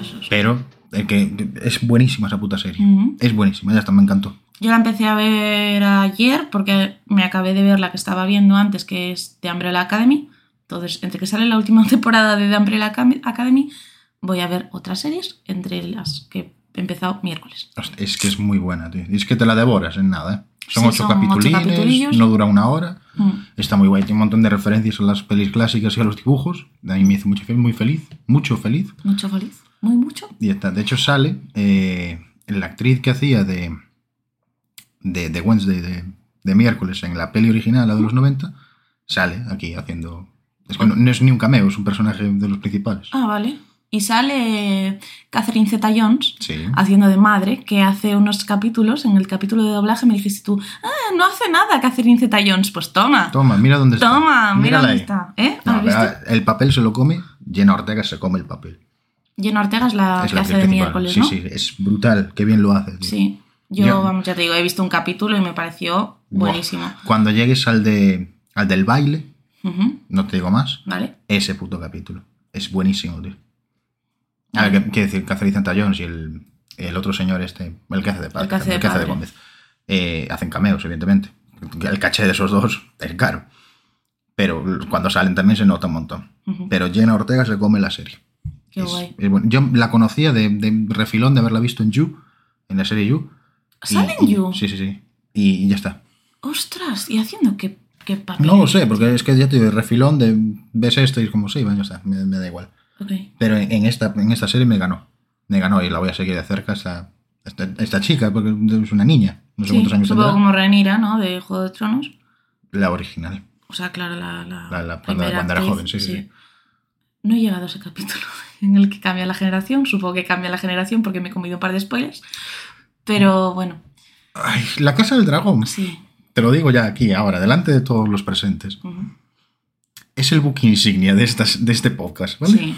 Speaker 2: Es.
Speaker 1: Pero eh, que, que es buenísima esa puta serie. Es buenísima, ya está, me encantó.
Speaker 2: Yo la empecé a ver ayer porque me acabé de ver la que estaba viendo antes, que es The Umbrella Academy. Entonces, entre que sale la última temporada de The Umbrella Academy, voy a ver otras series, entre las que he empezado miércoles.
Speaker 1: Es que es muy buena, tío. Es que te la devoras en nada, ¿eh? Son
Speaker 2: Sí,
Speaker 1: ocho
Speaker 2: son
Speaker 1: capitulines, no dura una hora.
Speaker 2: Mm.
Speaker 1: Está muy guay, tiene un montón de referencias a las pelis clásicas y a los dibujos. A mí me hizo mucho, muy feliz, mucho feliz.
Speaker 2: Mucho feliz, muy mucho.
Speaker 1: Y está. De hecho, sale eh, la actriz que hacía de, de, de Wednesday, de, de miércoles, en la peli original, la de los 90, sale aquí haciendo. Es que no, no es ni un cameo, es un personaje de los principales.
Speaker 2: Ah, vale. Y sale Catherine Zeta Jones
Speaker 1: Sí.
Speaker 2: haciendo de madre, que hace unos capítulos, en el capítulo de doblaje me dijiste tú, ah, no hace nada Catherine Zeta Jones. Pues toma,
Speaker 1: Toma, mira dónde está.
Speaker 2: toma, mira dónde
Speaker 1: ahí.
Speaker 2: está. ¿Eh?
Speaker 1: El papel se lo come, Jenna Ortega se come el papel.
Speaker 2: Jenna Ortega es la
Speaker 1: es
Speaker 2: que
Speaker 1: la
Speaker 2: hace
Speaker 1: actriz
Speaker 2: de miércoles,
Speaker 1: sí,
Speaker 2: ¿no?
Speaker 1: sí, es brutal, qué bien lo hace. tío.
Speaker 2: Sí. Yo,
Speaker 1: Yo-
Speaker 2: vamos, ya te digo, he visto un capítulo y me pareció buenísimo.
Speaker 1: Cuando llegues al, de, al del baile, no te digo más,
Speaker 2: ¿Vale?
Speaker 1: ese puto capítulo. Es buenísimo, tío. A ver, ¿qué quiere decir? Catherine Zeta-Jones y el, el otro señor este, el que hace de padre,
Speaker 2: El que hace de
Speaker 1: el que hace de. Gómez, eh, hacen cameos, evidentemente. El caché de esos dos es caro. Pero cuando salen también se nota un montón.
Speaker 2: Ujú.
Speaker 1: Pero Jenna Ortega se come la serie.
Speaker 2: Qué
Speaker 1: Es-
Speaker 2: guay.
Speaker 1: es bueno. Yo la conocía de, de refilón de haberla visto en You, en la serie You. y-
Speaker 2: ¿Sale en
Speaker 1: y-
Speaker 2: You?
Speaker 1: Sí, sí, sí. Y, y ya está.
Speaker 2: Ostras, ¿y haciendo qué, qué papel?
Speaker 1: No lo sé, porque es que ya te digo, refilón de ves esto y es como, sí, bueno, ya está, me, me da igual. Pero en, en esta, en esta serie me ganó. Me ganó y la voy a seguir de cerca esta, esta, esta chica, porque es una niña. No sé
Speaker 2: Sí,
Speaker 1: cuántos años
Speaker 2: supongo como Renira, ¿no? De Juego de Tronos.
Speaker 1: La original.
Speaker 2: O sea, claro, la, la,
Speaker 1: La- cuando era joven, sí, sí, sí.
Speaker 2: No he llegado a ese capítulo en el que cambia la generación. Supongo que cambia la generación porque me he comido un par de spoilers. Pero bueno,
Speaker 1: Ay, la Casa del Dragón.
Speaker 2: sí.
Speaker 1: Te lo digo ya aquí, ahora, delante de todos los presentes.
Speaker 2: Ujú.
Speaker 1: Es el book insignia de, estas, de este podcast, ¿vale?
Speaker 2: Sí.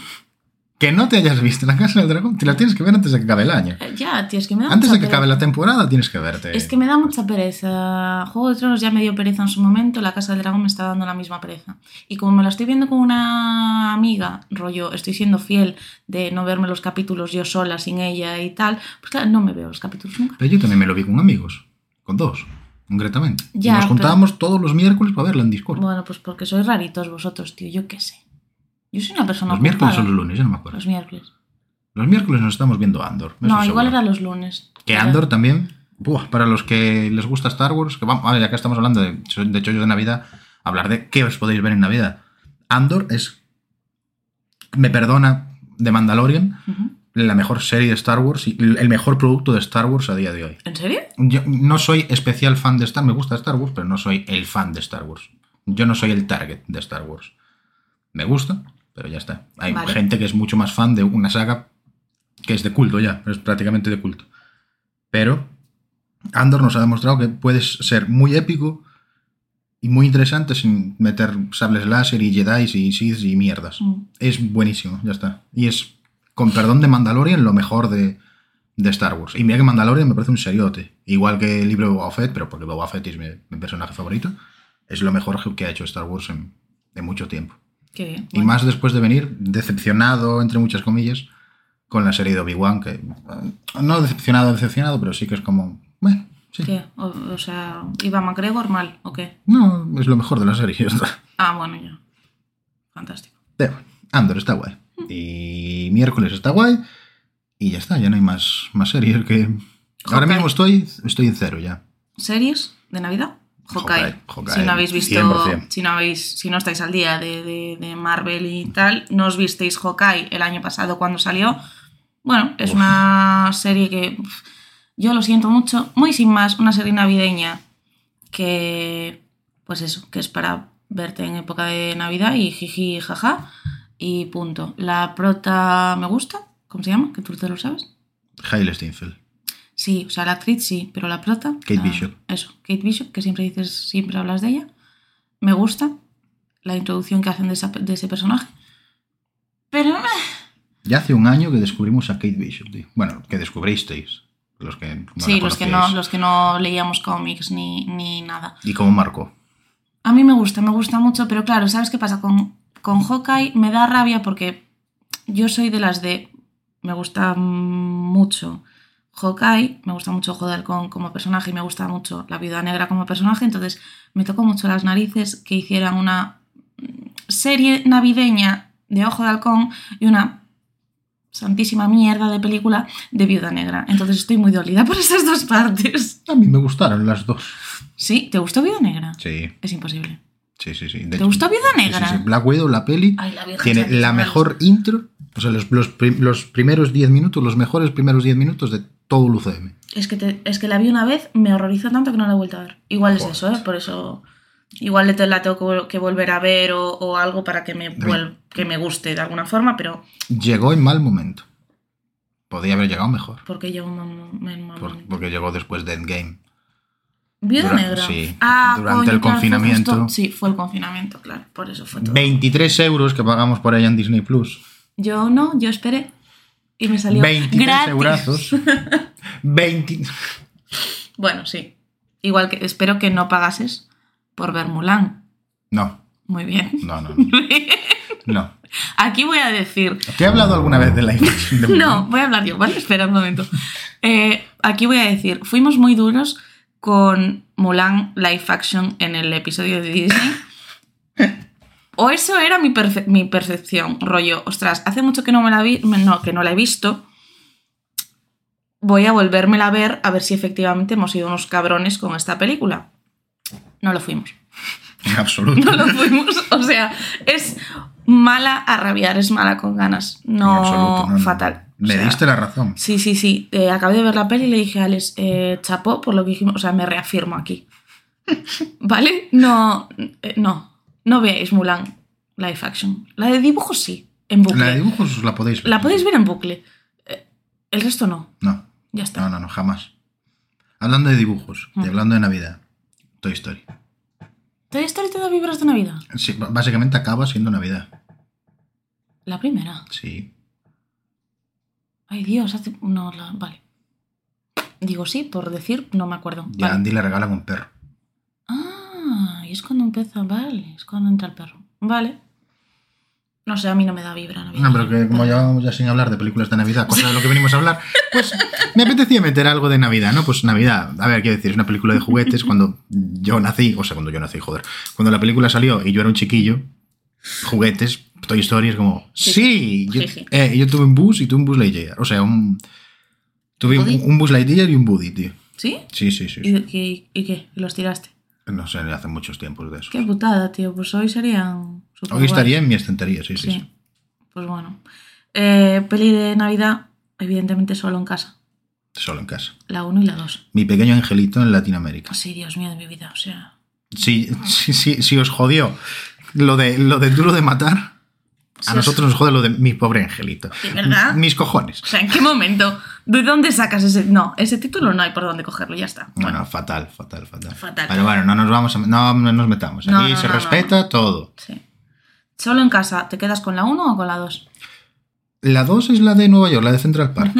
Speaker 1: Que no te hayas visto la Casa del Dragón, te la tienes que ver antes de que acabe el año.
Speaker 2: Eh, Ya, tío, es que me da
Speaker 1: Antes
Speaker 2: mucha
Speaker 1: de que acabe la
Speaker 2: pereza.
Speaker 1: temporada tienes que verte.
Speaker 2: Es que me da mucha pereza. Juego de Tronos ya me dio pereza en su momento, La Casa del Dragón me está dando la misma pereza. Y como me lo estoy viendo con una amiga, rollo, estoy siendo fiel de no verme los capítulos yo sola, sin ella y tal, pues claro, no me veo los capítulos nunca.
Speaker 1: Pero yo también me lo vi con amigos, con dos, concretamente. Y
Speaker 2: Ya,
Speaker 1: nos
Speaker 2: pero-
Speaker 1: juntábamos todos los miércoles para verla en Discord.
Speaker 2: Bueno, pues porque sois raritos vosotros, tío, yo qué sé. Yo soy una persona
Speaker 1: los miércoles o
Speaker 2: ocupada.
Speaker 1: los lunes, ya no me acuerdo.
Speaker 2: Los miércoles.
Speaker 1: Los miércoles nos estamos viendo Andor.
Speaker 2: No,
Speaker 1: seguro.
Speaker 2: igual eran los lunes.
Speaker 1: Que
Speaker 2: Era-
Speaker 1: Andor también, buah, para los que les gusta Star Wars, que vamos, ya que estamos hablando de, de chollos de Navidad, hablar de qué os podéis ver en Navidad. Andor es, me perdona, de Mandalorian,
Speaker 2: Ujú.
Speaker 1: La mejor serie de Star Wars y el mejor producto de Star Wars a día de hoy.
Speaker 2: ¿En serio?
Speaker 1: Yo no soy especial fan de Star, me gusta Star Wars, pero no soy el fan de Star Wars. Yo no soy el target de Star Wars. Me gusta, pero ya está. Hay
Speaker 2: Vale.
Speaker 1: gente que es mucho más fan de una saga que es de culto ya, es prácticamente de culto. Pero Andor nos ha demostrado que puedes ser muy épico y muy interesante sin meter sables láser y Jedi y Sith y mierdas.
Speaker 2: Mm.
Speaker 1: Es buenísimo, ya está. Y es, con perdón de Mandalorian, lo mejor de, de Star Wars. Y mira que Mandalorian me parece un seriote. Igual que el libro de Boba Fett, pero porque Boba Fett es mi, mi personaje favorito. Es lo mejor que ha hecho Star Wars en, en mucho tiempo.
Speaker 2: Qué bien.
Speaker 1: Y más después de venir decepcionado, entre muchas comillas, con la serie de Obi-Wan, que eh, no decepcionado, decepcionado, pero sí que es como... Bueno, sí.
Speaker 2: ¿Qué? O, o sea, ¿iba McGregor mal o qué?
Speaker 1: No, es lo mejor de la serie.
Speaker 2: Ah, bueno, ya. Fantástico.
Speaker 1: Pero, Andor está guay. Y miércoles está guay. Y ya está, ya no hay más, más series que... Ahora
Speaker 2: Hawkeye.
Speaker 1: mismo estoy, estoy en cero ya.
Speaker 2: ¿Series de Navidad? Hawkeye.
Speaker 1: Hawkeye, Hawkeye,
Speaker 2: si no habéis visto,
Speaker 1: 100%.
Speaker 2: si no habéis, si no estáis al día de, de- de Marvel y tal, no os visteis Hawkeye el año pasado cuando salió. Bueno, es
Speaker 1: Uf.
Speaker 2: una serie que uf, yo lo siento mucho, muy sin más, una serie navideña que, pues eso, que es para verte en época de Navidad y jiji, jaja y punto. La prota me gusta, ¿cómo se llama? Que tú te lo sabes.
Speaker 1: Hailey Steinfeld.
Speaker 2: Sí, o sea, la actriz sí, pero la prota.
Speaker 1: Kate
Speaker 2: la-
Speaker 1: Bishop.
Speaker 2: Eso, Kate Bishop, que siempre dices, siempre hablas de ella. Me gusta la introducción que hacen de, esa- de ese personaje. Pero.
Speaker 1: Ya hace un año que descubrimos a Kate Bishop, tío. Bueno, que descubristeis. Los que no
Speaker 2: sí, los que, no, los que no leíamos cómics ni, ni nada.
Speaker 1: ¿Y cómo marcó?
Speaker 2: A mí me gusta, me gusta mucho, pero claro, ¿sabes qué pasa con con Hawkeye me da rabia porque yo soy de las de. Me gusta mucho Hawkeye, me gusta mucho Ojo de Halcón como personaje y me gusta mucho La Viuda Negra como personaje, entonces me tocó mucho las narices que hicieran una serie navideña de Ojo de Halcón y una santísima mierda de película de Viuda Negra. Entonces estoy muy dolida por esas dos partes.
Speaker 1: A mí me gustaron las dos.
Speaker 2: ¿Sí? ¿Te gustó Viuda Negra?
Speaker 1: Sí,
Speaker 2: Es imposible.
Speaker 1: Sí, sí. sí. De
Speaker 2: ¿Te
Speaker 1: hecho,
Speaker 2: gustó Viuda
Speaker 1: sí, sí,
Speaker 2: Negra?
Speaker 1: sí. Black Widow, la peli,
Speaker 2: Ay, la
Speaker 1: tiene la mejor intro, o sea, los, los los primeros 10 minutos, los mejores primeros 10 minutos de todo el UCM.
Speaker 2: Es que, te- es que la vi una vez, me horrorizó tanto que no la he vuelto a ver. Igual es
Speaker 1: Joder.
Speaker 2: eso, ¿eh? Por eso. Igual la tengo que vol- que volver a ver o, o algo para que me, vuel- que me guste de alguna forma, pero
Speaker 1: Llegó en mal momento. Podía haber llegado mejor.
Speaker 2: porque yo me, me-
Speaker 1: por- porque llegó después de Endgame.
Speaker 2: Viuda
Speaker 1: Dura-
Speaker 2: negra.
Speaker 1: sí,
Speaker 2: Ah,
Speaker 1: durante
Speaker 2: coño,
Speaker 1: el
Speaker 2: claro,
Speaker 1: confinamiento.
Speaker 2: sí, fue el confinamiento, claro. Por eso fue todo.
Speaker 1: 23 euros que pagamos por ella en Disney Plus.
Speaker 2: Yo no, yo esperé. Y me salió
Speaker 1: 23
Speaker 2: gratis.
Speaker 1: eurazos. 20.
Speaker 2: Bueno, sí. Igual que espero que no pagases por ver Mulan.
Speaker 1: No,
Speaker 2: Muy bien.
Speaker 1: no, no. No. no.
Speaker 2: Aquí voy a decir
Speaker 1: ¿Te he hablado alguna vez de la imagen de Mulan?
Speaker 2: No, voy a hablar yo, ¿vale? Espera un momento. Eh, aquí voy a decir, fuimos muy duros con Mulan live action en el episodio de Disney. O eso era mi, perce- mi percepción, rollo, ostras, hace mucho que no me la vi, no, que no la he visto. Voy a volvérmela a ver a ver si efectivamente hemos sido unos cabrones con esta película. No lo fuimos.
Speaker 1: Absoluto.
Speaker 2: No lo fuimos. O sea, es mala a rabiar, es mala con ganas. No,
Speaker 1: absoluto, no, no.
Speaker 2: fatal. O sea,
Speaker 1: diste la razón.
Speaker 2: Sí, sí, sí. Eh, acabé de ver la peli y le dije a Alex, eh, chapó por lo que dijimos. O sea, me reafirmo aquí. ¿Vale? No, eh, no. No veáis Mulan live action. La de dibujos sí, en bucle.
Speaker 1: La de dibujos la podéis ver.
Speaker 2: La podéis ver en bucle. Eh, el resto no.
Speaker 1: No,
Speaker 2: Ya está.
Speaker 1: no, no, no, jamás. Hablando de dibujos y
Speaker 2: Mm.
Speaker 1: hablando de Navidad, Toy Story.
Speaker 2: ¿Toy Story te da vibras de Navidad?
Speaker 1: Sí, básicamente acaba siendo Navidad.
Speaker 2: La primera.
Speaker 1: Sí.
Speaker 2: Ay, Dios, hace... No, la... vale. Digo sí, por decir, no me acuerdo.
Speaker 1: Y a
Speaker 2: Vale.
Speaker 1: Andy le regalan un perro.
Speaker 2: Ah, y es cuando empieza, vale, es cuando entra el perro. Vale. No sé, a mí no me da vibra Navidad.
Speaker 1: No, pero que como llevamos ya sin hablar de películas de Navidad, cosa de lo que venimos a hablar, pues me apetecía meter algo de Navidad, ¿no? Pues Navidad, a ver, quiero decir, es una película de juguetes. Cuando yo nací, o sea, cuando yo nací, joder, cuando la película salió y yo era un chiquillo, juguetes, Toy Story es como,
Speaker 2: Sí.
Speaker 1: sí, yo, eh, yo tuve un bus y tuve un bus Lightyear, o sea, un... Tuve un,
Speaker 2: ¿Buddy?
Speaker 1: un bus Lightyear y un Buddy, tío.
Speaker 2: ¿Sí?
Speaker 1: Sí, sí, sí.
Speaker 2: ¿Y,
Speaker 1: sí.
Speaker 2: y- y qué? ¿Y los tiraste?
Speaker 1: No sé, hace muchos tiempos de eso.
Speaker 2: Qué putada, tío. Pues hoy serían...
Speaker 1: Hoy estaría en mi estantería, sí, sí.
Speaker 2: Sí.
Speaker 1: sí.
Speaker 2: Pues bueno. Eh, peli de Navidad, evidentemente solo en casa.
Speaker 1: Solo en casa.
Speaker 2: La 1 y la 2.
Speaker 1: Mi pequeño angelito en Latinoamérica.
Speaker 2: Sí, Dios mío de mi vida. O sea...
Speaker 1: Si, si, si, si os jodió lo de, lo de duro de matar, a
Speaker 2: os-
Speaker 1: nosotros nos jode lo de mi pobre angelito.
Speaker 2: ¿De verdad?
Speaker 1: Mis cojones.
Speaker 2: O sea, ¿en qué momento? ¿De dónde sacas ese...? No, ese título no hay por dónde cogerlo, ya está.
Speaker 1: Bueno, fatal, fatal, fatal.
Speaker 2: Fatal.
Speaker 1: Pero bueno, no nos vamos a, no, no nos metamos. Aquí
Speaker 2: No, no,
Speaker 1: se respeta todo.
Speaker 2: Sí. Solo en casa, ¿te quedas con la 1 o con la 2?
Speaker 1: La 2 es la de Nueva York, la de Central Park.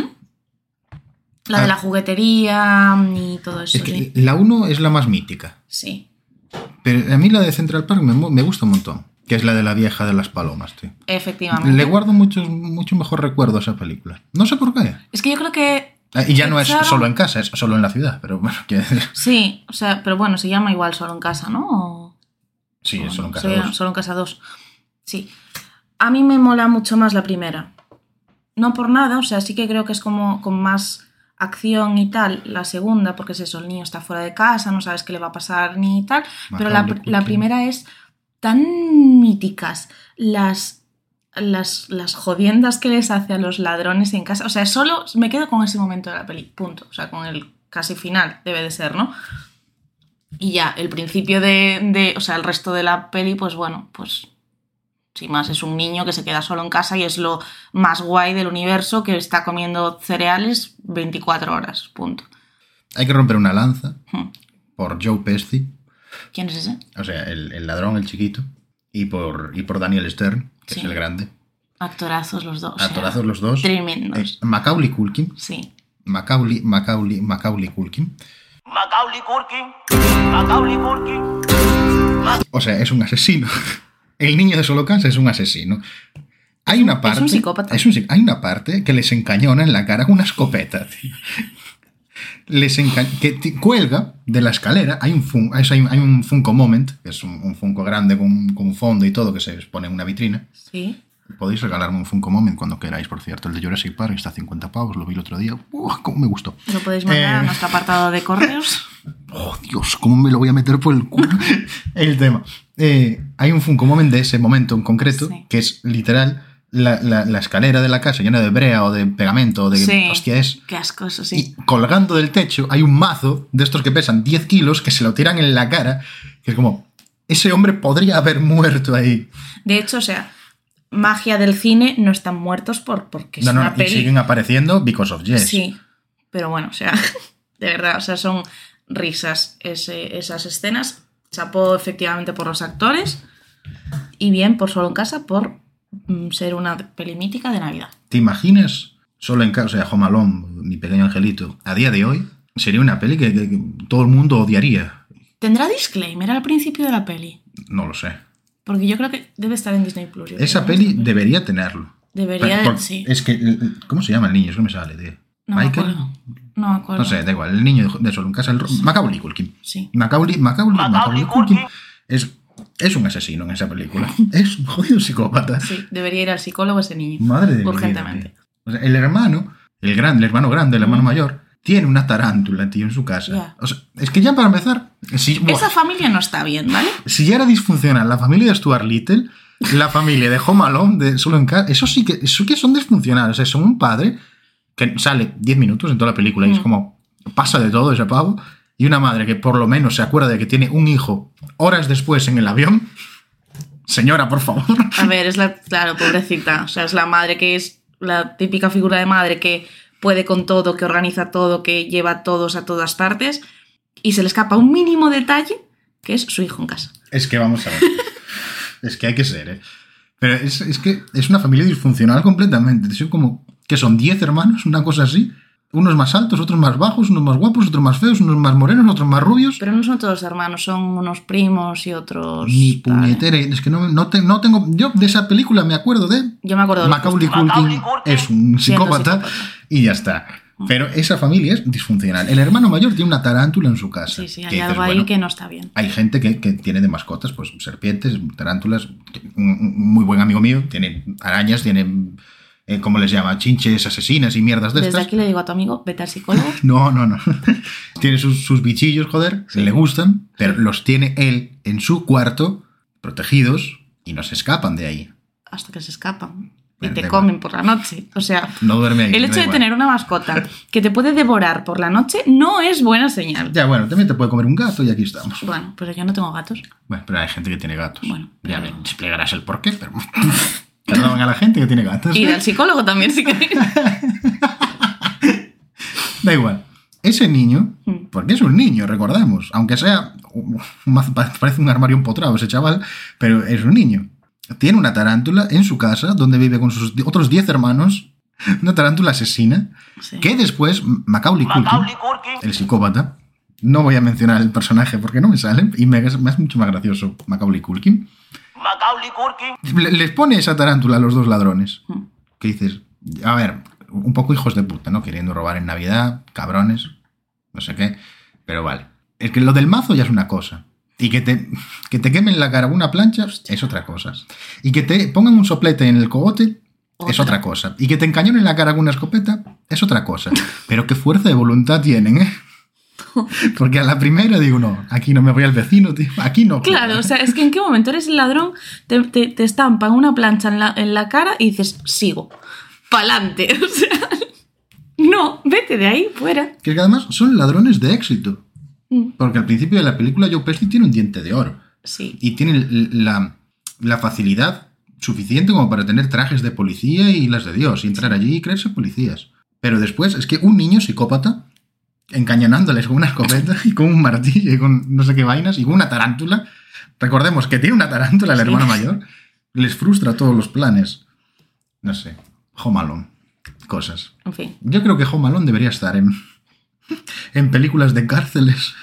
Speaker 2: La
Speaker 1: Ah.
Speaker 2: de la juguetería y todo eso,
Speaker 1: Es que
Speaker 2: sí.
Speaker 1: la 1 es la más mítica.
Speaker 2: Sí,
Speaker 1: Pero a mí la de Central Park me, me gusta un montón. Que es la de la vieja de las palomas, tío.
Speaker 2: efectivamente.
Speaker 1: Le guardo mucho, mucho mejor recuerdo a esa película. No sé por qué.
Speaker 2: Es que yo creo que...
Speaker 1: Ah, Y ya no es solo en casa, es solo en la ciudad. Pero bueno, que...
Speaker 2: Sí, o sea, pero bueno, se llama igual solo en casa, ¿no? O-
Speaker 1: sí,
Speaker 2: o
Speaker 1: es solo en casa.
Speaker 2: se llama
Speaker 1: dos.
Speaker 2: Solo en casa 2. Sí. A mí me mola mucho más la primera. No por nada, o sea, sí que creo que es como con más acción y tal la segunda, porque es eso, el niño está fuera de casa, no sabes qué le va a pasar ni tal, pero la, la primera es tan míticas las, las, las jodiendas que les hace a los ladrones en casa, o sea, solo me quedo con ese momento de la peli, punto, o sea, con el casi final, debe de ser, ¿no? Y ya, el principio de, de, o sea, el resto de la peli, pues bueno, pues sin más, es un niño que se queda solo en casa y es lo más guay del universo que está comiendo cereales 24 horas, punto.
Speaker 1: Hay que romper una lanza
Speaker 2: Hmm.
Speaker 1: por Joe Pesci,
Speaker 2: ¿Quién es ese?
Speaker 1: o sea, el, el ladrón, el chiquito, y por, y por Daniel Stern, que
Speaker 2: Sí.
Speaker 1: es el grande.
Speaker 2: Actorazos los dos. o sea,
Speaker 1: Actorazos los dos.
Speaker 2: Tremendos.
Speaker 1: Eh, Macaulay Culkin.
Speaker 2: Sí.
Speaker 1: Macaulay, Macaulay, Macaulay Culkin.
Speaker 4: Macaulay Culkin, Macaulay Culkin.
Speaker 1: O sea, es un asesino el niño de solo casa es un asesino. Hay una parte.
Speaker 2: un psicópata.
Speaker 1: es un psi- hay una parte que les encañona en la cara con una escopeta, tío. Les que cuelga de la escalera. Hay un, fun- hay, hay un Funko Moment, que es un, un Funko grande con, con un fondo y todo, que se pone en una vitrina.
Speaker 2: Sí.
Speaker 1: Podéis regalarme un Funko Moment cuando queráis, por cierto. El de Jurassic Park está a 50 pavos, lo vi el otro día. ¡Uah, cómo me gustó!
Speaker 2: Lo podéis mandar a
Speaker 1: Eh.
Speaker 2: nuestro apartado de correos.
Speaker 1: Oh, Dios, ¿cómo me lo voy a meter por el culo? el tema. Eh, hay un Funko Moment de ese momento en concreto,
Speaker 2: Sí.
Speaker 1: que es literal la, la- la escalera de la casa llena de brea o de pegamento o de...
Speaker 2: Sí.
Speaker 1: Hostia, es...
Speaker 2: Qué asco, eso sí.
Speaker 1: Y colgando del techo hay un mazo de estos que pesan 10 kilos que se lo tiran en la cara, que es como... Ese hombre podría haber muerto ahí.
Speaker 2: De hecho, o sea, magia del cine no están muertos por, porque es
Speaker 1: no, no,
Speaker 2: una
Speaker 1: y
Speaker 2: peli.
Speaker 1: siguen apareciendo because of yes.
Speaker 2: Sí, pero bueno, o sea, de verdad, o sea, son risas ese- esas escenas. Chapó efectivamente por los actores y bien por solo en casa por ser una peli mítica de Navidad.
Speaker 1: ¿Te imaginas? Solo en casa, o sea, Home Alone, mi pequeño angelito, a día de hoy, sería una peli que, que- que todo el mundo odiaría.
Speaker 2: ¿Tendrá disclaimer al principio de la peli?
Speaker 1: No lo sé.
Speaker 2: Porque yo creo que debe estar en Disney Plus.
Speaker 1: Esa peli
Speaker 2: ¿no?
Speaker 1: debería tenerlo.
Speaker 2: Debería,
Speaker 1: Pero por-
Speaker 2: sí.
Speaker 1: Es que, el- ¿cómo se llama el niño? Es que me sale de...
Speaker 2: No me
Speaker 1: Michael.
Speaker 2: acuerdo. No me acuerdo.
Speaker 1: No sé, da igual. El niño de, de solo en casa, el, Macaulay Culkin.
Speaker 2: Sí.
Speaker 1: Macaulay, Macaulay, Macaulay Culkin es, es un asesino en esa película. Es un jodido psicópata.
Speaker 2: Sí, debería ir al psicólogo ese niño.
Speaker 1: Madre de
Speaker 2: Urgentemente.
Speaker 1: O sea, el hermano, el grande, el hermano grande, el hermano
Speaker 2: Mm.
Speaker 1: mayor, tiene una tarántula, tío, en su casa. O sea, es que ya para empezar, si,
Speaker 2: Esa familia no está bien, ¿vale?
Speaker 1: si ya era disfuncional la familia de Stuart Little, la familia de Home Alone, de Solo en Casa, eso sí que, eso que son disfuncionales. O sea, son un padre que sale 10 minutos en toda la película y es
Speaker 2: Mm.
Speaker 1: como pasa de todo ese pavo. Y una madre que por lo menos se acuerda de que tiene un hijo horas después en el avión. Señora, por favor.
Speaker 2: A ver, es la. Claro, pobrecita. O sea, es la madre que es la típica figura de madre que puede con todo, que organiza todo, que lleva a todos a todas partes. Y se le escapa un mínimo detalle que es su hijo en casa.
Speaker 1: Es que vamos a ver. es que hay que ser, ¿eh? Pero es, es que es una familia disfuncional completamente. Son como que son 10 hermanos, una cosa así. Unos más altos, otros más bajos, unos más guapos, otros más feos, unos más morenos, otros más rubios.
Speaker 2: Pero no son todos hermanos, son unos primos y otros.
Speaker 1: Ni
Speaker 2: ¿eh?
Speaker 1: puñetera. Es que no, no, te- no tengo. Yo de esa película me acuerdo de.
Speaker 2: Yo me acuerdo de
Speaker 1: Macaulay. Culkin es un psicópata
Speaker 2: psicópata.
Speaker 1: y ya está. Pero esa familia es disfuncional. El hermano mayor tiene una tarántula en su casa.
Speaker 2: Sí, sí, hay
Speaker 1: dices,
Speaker 2: algo ahí
Speaker 1: bueno,
Speaker 2: que no está bien.
Speaker 1: hay gente que, que tiene de mascotas, pues serpientes, tarántulas. Un, un muy buen amigo mío tiene arañas, tiene, eh, ¿cómo les llama? Chinches asesinas y mierdas de
Speaker 2: Desde
Speaker 1: estas.
Speaker 2: aquí le digo a tu amigo, vete al psicólogo.
Speaker 1: No, no, no. tiene sus, sus bichillos, joder, que le gustan, pero los tiene él en su cuarto, protegidos, y no se escapan de ahí.
Speaker 2: hasta que se escapan. Y te comen por la noche. O sea,
Speaker 1: No duerme ahí.
Speaker 2: el hecho de
Speaker 1: igual.
Speaker 2: tener una mascota que te puede devorar por la noche no es buena señal.
Speaker 1: Ya, bueno, también te puede comer un gato y aquí estamos.
Speaker 2: Bueno, pero yo no tengo gatos.
Speaker 1: Bueno, pero hay gente que tiene gatos.
Speaker 2: Bueno,
Speaker 1: ya
Speaker 2: pero-
Speaker 1: me explicarás el porqué, pero. Perdón a la gente que tiene gatos.
Speaker 2: Ir al psicólogo también, si queréis.
Speaker 1: Da igual. Ese niño,
Speaker 2: Mm.
Speaker 1: porque es un niño, recordamos, aunque sea. Parece un armario empotrado ese chaval, pero es un niño. Tiene una tarántula en su casa donde vive con sus otros 10 hermanos. Una tarántula asesina.
Speaker 2: Sí.
Speaker 1: Que después Macaulay Culkin, el psicópata, no voy a mencionar el personaje porque no me sale, y me, es me es mucho más gracioso Macaulay Culkin. Le- Les pone esa tarántula a los dos ladrones.
Speaker 2: Mm.
Speaker 1: Que dices, a ver, un poco hijos de puta, ¿no? Queriendo robar en Navidad, cabrones, no sé qué. Pero vale. Es que lo del mazo ya es una cosa. Y que te, que te quemen la cara una plancha es otra cosa. Y que te pongan un soplete en el cogote es
Speaker 2: Otra.
Speaker 1: otra cosa. Y que te encañonen la cara con una escopeta es otra cosa. Pero qué fuerza de voluntad tienen, ¿eh? Porque a la primera digo, no, aquí no me voy al vecino, tío. Aquí no.
Speaker 2: Claro, o sea, es que en qué momento eres el ladrón, te, te, te estampan una plancha en la, en la cara y dices, sigo, pa'lante. O sea, no, vete de ahí, fuera.
Speaker 1: Que además son ladrones de éxito.
Speaker 2: Mm,
Speaker 1: Porque al principio de la película Joe Pesci tiene un diente de oro.
Speaker 2: Sí,
Speaker 1: Y tiene la, la facilidad suficiente como para tener trajes de policía y las de Dios. Y entrar allí y creerse policías. Pero después es que un niño psicópata, encañonándoles con una escopeta y con un martillo y con no sé qué vainas y con una tarántula. Recordemos que tiene una tarántula el
Speaker 2: Sí.
Speaker 1: hermano mayor. Les frustra todos los planes. No sé. Home Alone. Cosas.
Speaker 2: en fin.
Speaker 1: Yo creo que Home Alone debería estar en, en películas de cárceles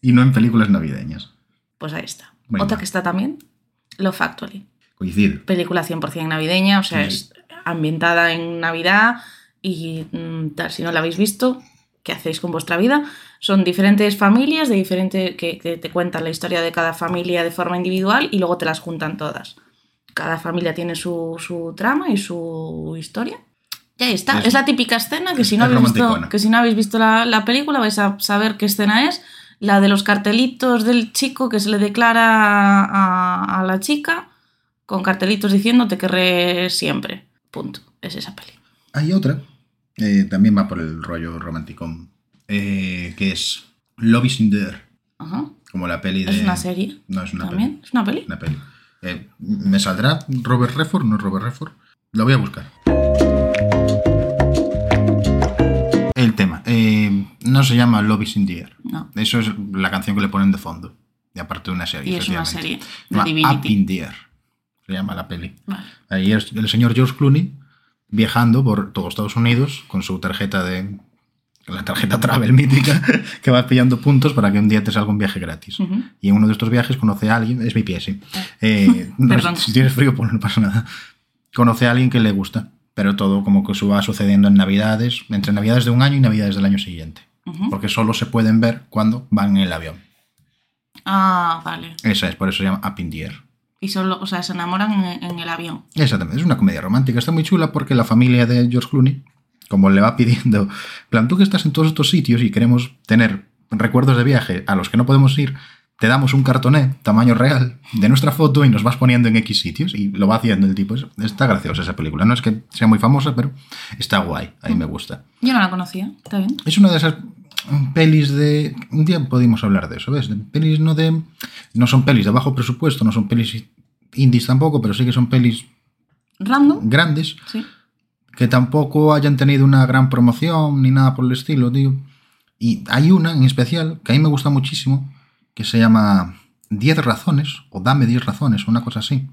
Speaker 1: y no en películas navideñas.
Speaker 2: Pues ahí está. Otra que está también, Love Actually.
Speaker 1: Coincido.
Speaker 2: Película 100% navideña, o sea,
Speaker 1: Sí,
Speaker 2: es ambientada en Navidad y mm, tal, si no la habéis visto, ¿qué hacéis con vuestra vida? Son diferentes familias de diferente, que, que te cuentan la historia de cada familia de forma individual y luego te las juntan todas. Cada familia tiene su, su trama y su historia. Y ahí está.
Speaker 1: Es-
Speaker 2: Es, la típica escena que si no
Speaker 1: es
Speaker 2: habéis visto, que si no habéis visto la, la película vais a saber qué escena es. La de los cartelitos del chico que se le declara a, a la chica con cartelitos diciendo te querré siempre. Punto. Es esa peli.
Speaker 1: Hay otra, eh, también va por el rollo romántico, eh, que es Love is in the Air,
Speaker 2: Ajá.
Speaker 1: como la peli de...
Speaker 2: Es una serie.
Speaker 1: No, es una
Speaker 2: También.
Speaker 1: peli.
Speaker 2: Es una peli.
Speaker 1: Una peli. Eh, ¿Me saldrá Robert Redford? No es Robert Redford. Lo voy a buscar. El tema. no se llama Love is in the Air.
Speaker 2: No.
Speaker 1: Eso es la canción que le ponen de fondo. Y aparte de una serie.
Speaker 2: Y es una serie
Speaker 1: Se
Speaker 2: de Divinity.
Speaker 1: Up in the Air. Se llama la peli.
Speaker 2: Vale.
Speaker 1: Ahí es el señor George Clooney viajando por todo Estados Unidos con su tarjeta de. La tarjeta travel mítica, que va pillando puntos para que un día te salga un viaje gratis. Y en uno de estos viajes conoce a alguien, es mi pie, sí. Eh, no,
Speaker 2: Perdón.
Speaker 1: si tienes frío, pues no pasa nada. Conoce a alguien que le gusta, pero todo como que eso va sucediendo en Navidades, entre Navidades de un año y Navidades del año siguiente. Porque solo se pueden ver cuando van en el avión.
Speaker 2: Ah, vale.
Speaker 1: Esa es, por eso se llama Up in the Air.
Speaker 2: Y solo, o sea, se enamoran en, en el avión.
Speaker 1: Exactamente, es una comedia romántica, está muy chula porque la familia de George Clooney, como le va pidiendo, en plan, tú que estás en todos estos sitios y queremos tener recuerdos de viaje a los que no podemos ir, te damos un cartoné tamaño real de nuestra foto y nos vas poniendo en X sitios y lo va haciendo el tipo. Es- Está graciosa esa película, no es que sea muy famosa, pero está guay, a mí me gusta.
Speaker 2: Yo no la conocía. Está bien.
Speaker 1: Es una de esas pelis de... Un día podemos hablar de eso, ¿ves? De pelis no de... No son pelis de bajo presupuesto, no son pelis indies tampoco, pero sí que son pelis
Speaker 2: Random.
Speaker 1: grandes
Speaker 2: Sí.
Speaker 1: que tampoco hayan tenido una gran promoción ni nada por el estilo, tío. Y hay una en especial que a mí me gusta muchísimo, que se llama 10 razones, o Dame 10 razones, o una cosa así,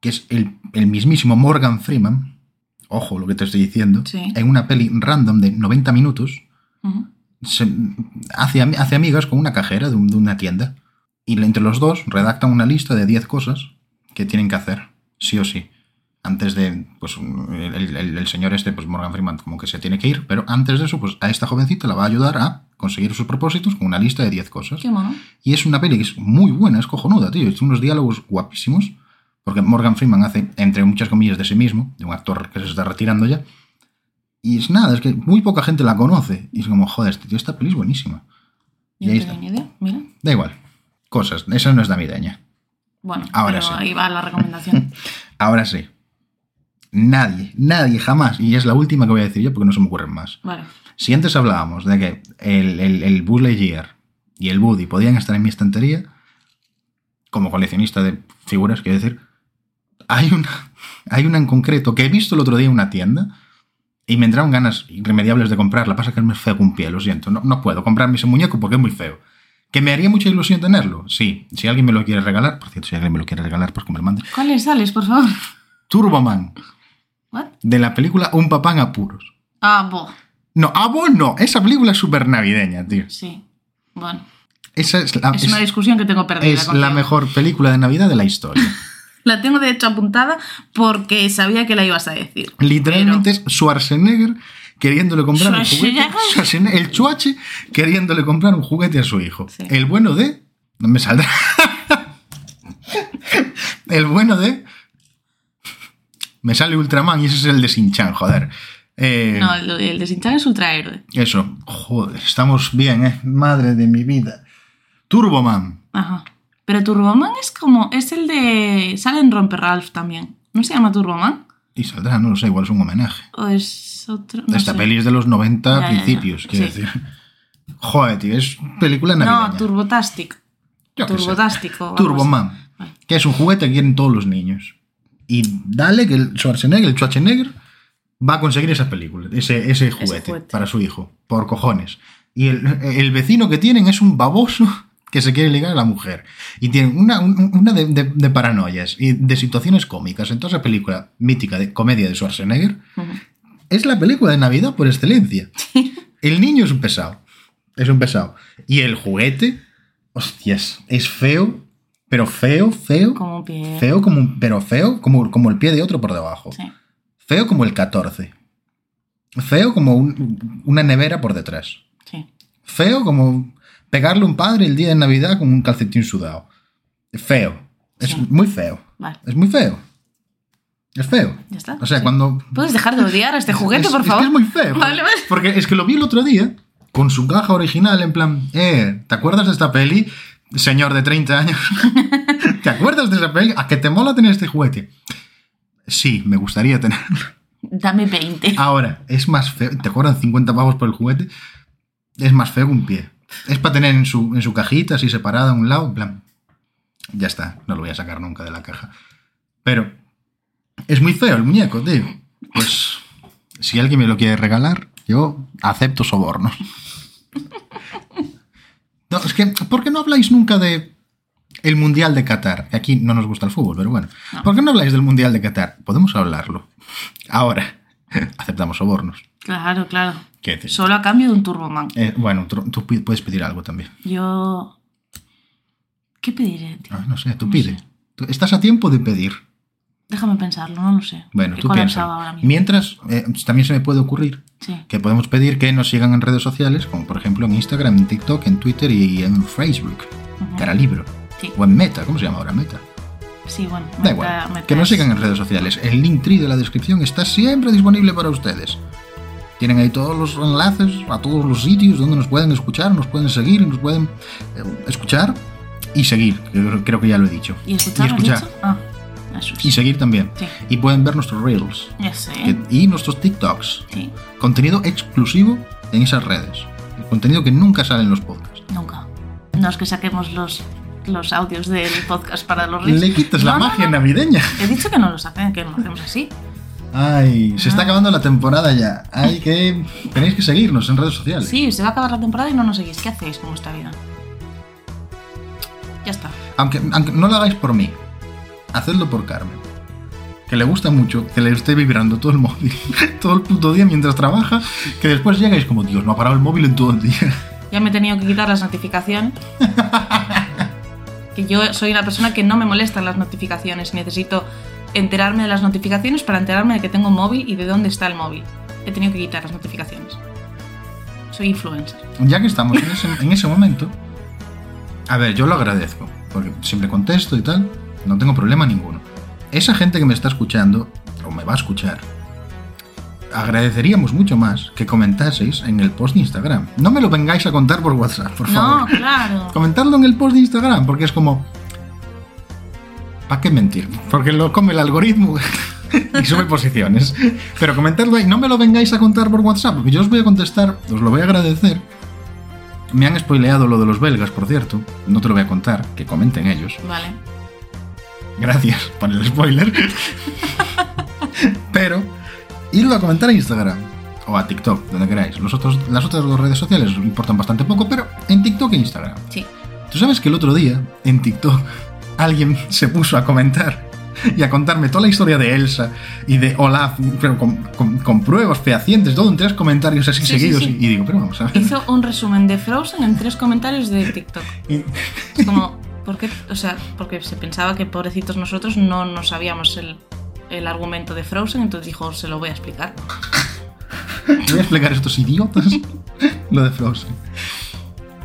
Speaker 1: que es el, el mismísimo Morgan Freeman, ojo lo que te estoy diciendo,
Speaker 2: Sí.
Speaker 1: en una peli random de 90 minutos. Se, hace, hace amigas con una cajera de, un- de una tienda, y entre los dos redactan una lista de 10 cosas que tienen que hacer, sí o sí antes de, pues, el, el- el señor este, pues Morgan Freeman, como que se tiene que ir, pero antes de eso, pues a esta jovencita la va a ayudar a conseguir sus propósitos con una lista de 10 cosas.
Speaker 2: Qué mono.
Speaker 1: Y es una peli que es muy buena, es cojonuda, tío. Es unos diálogos guapísimos, porque Morgan Freeman hace, entre muchas comillas, de sí mismo, de un actor que se está retirando ya. Y es nada, es que muy poca gente la conoce. Y es como, joder, este tío, esta peli es buenísima. Y
Speaker 2: Yo
Speaker 1: ahí
Speaker 2: no
Speaker 1: está.
Speaker 2: idea. Mira.
Speaker 1: Da igual. Cosas, esa no es navideña.
Speaker 2: Bueno,
Speaker 1: Ahora
Speaker 2: pero
Speaker 1: sí.
Speaker 2: ahí va la recomendación.
Speaker 1: Ahora sí. Nadie, nadie, jamás, y es la última que voy a decir yo porque no se me ocurren más.
Speaker 2: vale.
Speaker 1: Si antes hablábamos de que el, el, el Buzz Lightyear y el Woody podían estar en mi estantería, como coleccionista de figuras, quiero decir, hay una, hay una en concreto que he visto el otro día en una tienda y me entraron ganas irremediables de comprarla. Pasa que es más feo un pie, lo siento. No, no puedo comprarme ese muñeco porque es muy feo. ¿Que me haría mucha ilusión tenerlo? Sí. Si alguien me lo quiere regalar, por cierto, si alguien me lo quiere regalar, pues que me lo mande.
Speaker 2: ¿Cuáles sales, por favor?
Speaker 1: Turboman,
Speaker 2: ¿What?
Speaker 1: de la película Un papá en apuros.
Speaker 2: Ah, bo.
Speaker 1: No, ah, vos no. Esa película es súper navideña, tío.
Speaker 2: Sí. Bueno.
Speaker 1: Esa es la,
Speaker 2: Es
Speaker 1: es-
Speaker 2: una discusión que tengo perdida.
Speaker 1: es la mejor película de Navidad de la historia.
Speaker 2: La tengo de hecho apuntada porque sabía que la ibas a decir.
Speaker 1: Literalmente es Schwarzenegger queriéndole comprar un juguete. El chuache queriéndole comprar un juguete a su hijo.
Speaker 2: Sí.
Speaker 1: El bueno de. No me saldrá. el bueno de. Me sale Ultraman y ese es el de Sinchan, joder. Eh,
Speaker 2: No, el, el de Sinchan es ultrahéroe.
Speaker 1: Eso, joder, estamos bien, ¿eh? Madre de mi vida. Turboman.
Speaker 2: Ajá. Pero Turboman es como. Es el de. Sale en Romper Ralph también. ¿No se llama Turboman?
Speaker 1: Y saldrá, no lo sé, igual es un homenaje.
Speaker 2: ¿O es otro.? No
Speaker 1: Esta
Speaker 2: sé.
Speaker 1: peli es de los 90
Speaker 2: Ya, ya, ya.
Speaker 1: principios, quiero
Speaker 2: Sí.
Speaker 1: decir. Joder, tío, es película navideña.
Speaker 2: No, Turbotastic.
Speaker 1: Yo.
Speaker 2: Turbotástico.
Speaker 1: Turboman.
Speaker 2: Vale.
Speaker 1: Que es un juguete que quieren todos los niños. Y dale que el Schwarzenegger, el Schwarzenegger, va a conseguir esa película, ese, ese juguete,
Speaker 2: juguete.
Speaker 1: para su hijo, por cojones. Y el, el vecino que tienen es un baboso que se quiere ligar a la mujer. Y tienen una, un- una de, de- de paranoias y de situaciones cómicas. En toda esa película mítica de comedia de Schwarzenegger, es la película de Navidad por excelencia. El niño es un pesado. Es un pesado. Y el juguete, hostias, es feo, Pero feo, feo.
Speaker 2: Como un pie.
Speaker 1: Feo como un- pero feo como, como el pie de otro por debajo.
Speaker 2: Sí.
Speaker 1: Feo como el 14. Feo como un- una nevera por detrás.
Speaker 2: Sí.
Speaker 1: Feo como pegarle a un padre el día de Navidad con un calcetín sudado. Feo. Es
Speaker 2: Sí.
Speaker 1: muy feo.
Speaker 2: Vale.
Speaker 1: Es muy feo. Es feo.
Speaker 2: Ya está.
Speaker 1: O sea,
Speaker 2: Sí.
Speaker 1: cuando...
Speaker 2: ¿Puedes dejar de odiar a este juguete,
Speaker 1: es,
Speaker 2: por
Speaker 1: es
Speaker 2: favor?
Speaker 1: que es muy feo.
Speaker 2: Vale, vale.
Speaker 1: Porque es que lo vi el otro día con su caja original en plan, eh, ¿te acuerdas de esta peli? Señor de 30 años. ¿Te acuerdas de esa peli? ¿A que te mola tener este juguete? Sí, me gustaría tenerlo.
Speaker 2: Dame 20.
Speaker 1: Ahora, es más feo. ¿Te acuerdan 50 pavos por el juguete? Es más feo que un pie. Es para tener en su, en su cajita, así separada a un lado, en plan. Ya está, no lo voy a sacar nunca de la caja. Pero es muy feo el muñeco, tío. Pues si alguien me lo quiere regalar, yo acepto sobornos. No, es que, ¿por qué no habláis nunca de el Mundial de Qatar? Aquí no nos gusta el fútbol, pero bueno. ¿Por qué no habláis del Mundial de Qatar? Podemos hablarlo. Ahora, aceptamos sobornos.
Speaker 2: Claro, claro. Solo a cambio de un Turboman.
Speaker 1: Eh, bueno, tú, puedes pedir algo también.
Speaker 2: Yo. ¿Qué pediré, tío?
Speaker 1: Ah, no sé, tú
Speaker 2: No
Speaker 1: pide.
Speaker 2: sé.
Speaker 1: Tú- estás a tiempo de pedir.
Speaker 2: Déjame pensarlo, no lo sé.
Speaker 1: Bueno, tú
Speaker 2: mismo.
Speaker 1: Mientras, eh, también se me puede ocurrir
Speaker 2: Sí.
Speaker 1: que podemos pedir que nos sigan en redes sociales, como por ejemplo en Instagram, en TikTok, en Twitter y en Facebook.
Speaker 2: Ujú.
Speaker 1: Cara libro.
Speaker 2: Sí.
Speaker 1: O en Meta, ¿cómo se llama ahora? Meta.
Speaker 2: Sí, bueno.
Speaker 1: Da
Speaker 2: meta-
Speaker 1: igual.
Speaker 2: meta
Speaker 1: Que nos sigan en redes sociales. El link tree de la descripción está siempre disponible para ustedes. Tienen ahí todos los enlaces a todos los sitios donde nos pueden escuchar, nos pueden seguir, nos pueden eh, escuchar y seguir. Creo, creo que ya lo he dicho.
Speaker 2: ¿Y escuchar?
Speaker 1: Y escuchar.
Speaker 2: Ah,
Speaker 1: Y seguir también.
Speaker 2: Sí.
Speaker 1: Y pueden ver nuestros reels
Speaker 2: Ya sé.
Speaker 1: que- y nuestros TikToks.
Speaker 2: Sí.
Speaker 1: Contenido exclusivo en esas redes. Contenido que nunca sale en los podcasts.
Speaker 2: Nunca. No es que saquemos los, los audios del podcast para los reels.
Speaker 1: Le quitas la
Speaker 2: No, no,
Speaker 1: magia
Speaker 2: no.
Speaker 1: navideña.
Speaker 2: He dicho que no los hacen, que lo hacemos así.
Speaker 1: Ay, se está
Speaker 2: Ah.
Speaker 1: acabando la temporada ya. Hay que. Tenéis que seguirnos en redes sociales.
Speaker 2: Sí, se va a acabar la temporada y no nos seguís. ¿Qué hacéis con vuestra vida? Ya está.
Speaker 1: Aunque, aunque no lo hagáis por mí, hacedlo por Carmen. Que le gusta mucho que le esté vibrando todo el móvil, todo el puto día mientras trabaja, que después llegáis como, Dios, no ha parado el móvil en todo el día.
Speaker 2: Ya me he tenido que quitar las notificaciones. que yo soy una persona que no me molestan las notificaciones. Necesito enterarme de las notificaciones para enterarme de que tengo móvil y de dónde está el móvil. He tenido que quitar las notificaciones. Soy influencer.
Speaker 1: Ya que estamos en ese, en ese momento, a ver, yo lo agradezco, porque siempre contesto y tal, no tengo problema ninguno. Esa gente que me está escuchando, o me va a escuchar, agradeceríamos mucho más que comentaseis en el post de Instagram. No me lo vengáis a contar por WhatsApp, por favor.
Speaker 2: No, claro.
Speaker 1: Comentadlo en el post de Instagram, porque es como. ¿Para qué mentir? Porque lo come el algoritmo y sube posiciones. Pero comentadlo ahí, no me lo vengáis a contar por WhatsApp, porque yo os voy a contestar, os lo voy a agradecer. Me han spoileado lo de los belgas, por cierto. No te lo voy a contar, que comenten ellos.
Speaker 2: Vale.
Speaker 1: Gracias por el spoiler. Pero, idlo a comentar a Instagram o a TikTok, donde queráis. Los otros, las otras dos redes sociales importan bastante poco, pero en TikTok e Instagram.
Speaker 2: Sí.
Speaker 1: Tú sabes que el otro día, en TikTok, alguien se puso a comentar y a contarme toda la historia de Elsa y de Olaf, pero con, con- con pruebas fehacientes, todo en tres comentarios así
Speaker 2: Sí, sí,
Speaker 1: seguidos.
Speaker 2: sí.
Speaker 1: Y, y digo, pero vamos a ver.
Speaker 2: Hizo un resumen de Frozen en tres comentarios de TikTok.
Speaker 1: Y-
Speaker 2: Es como, ¿por qué? O sea, porque se pensaba que pobrecitos nosotros no nos sabíamos el, el argumento de Frozen, entonces dijo, se lo voy a explicar.
Speaker 1: Voy a explicar a estos idiotas lo de Frozen.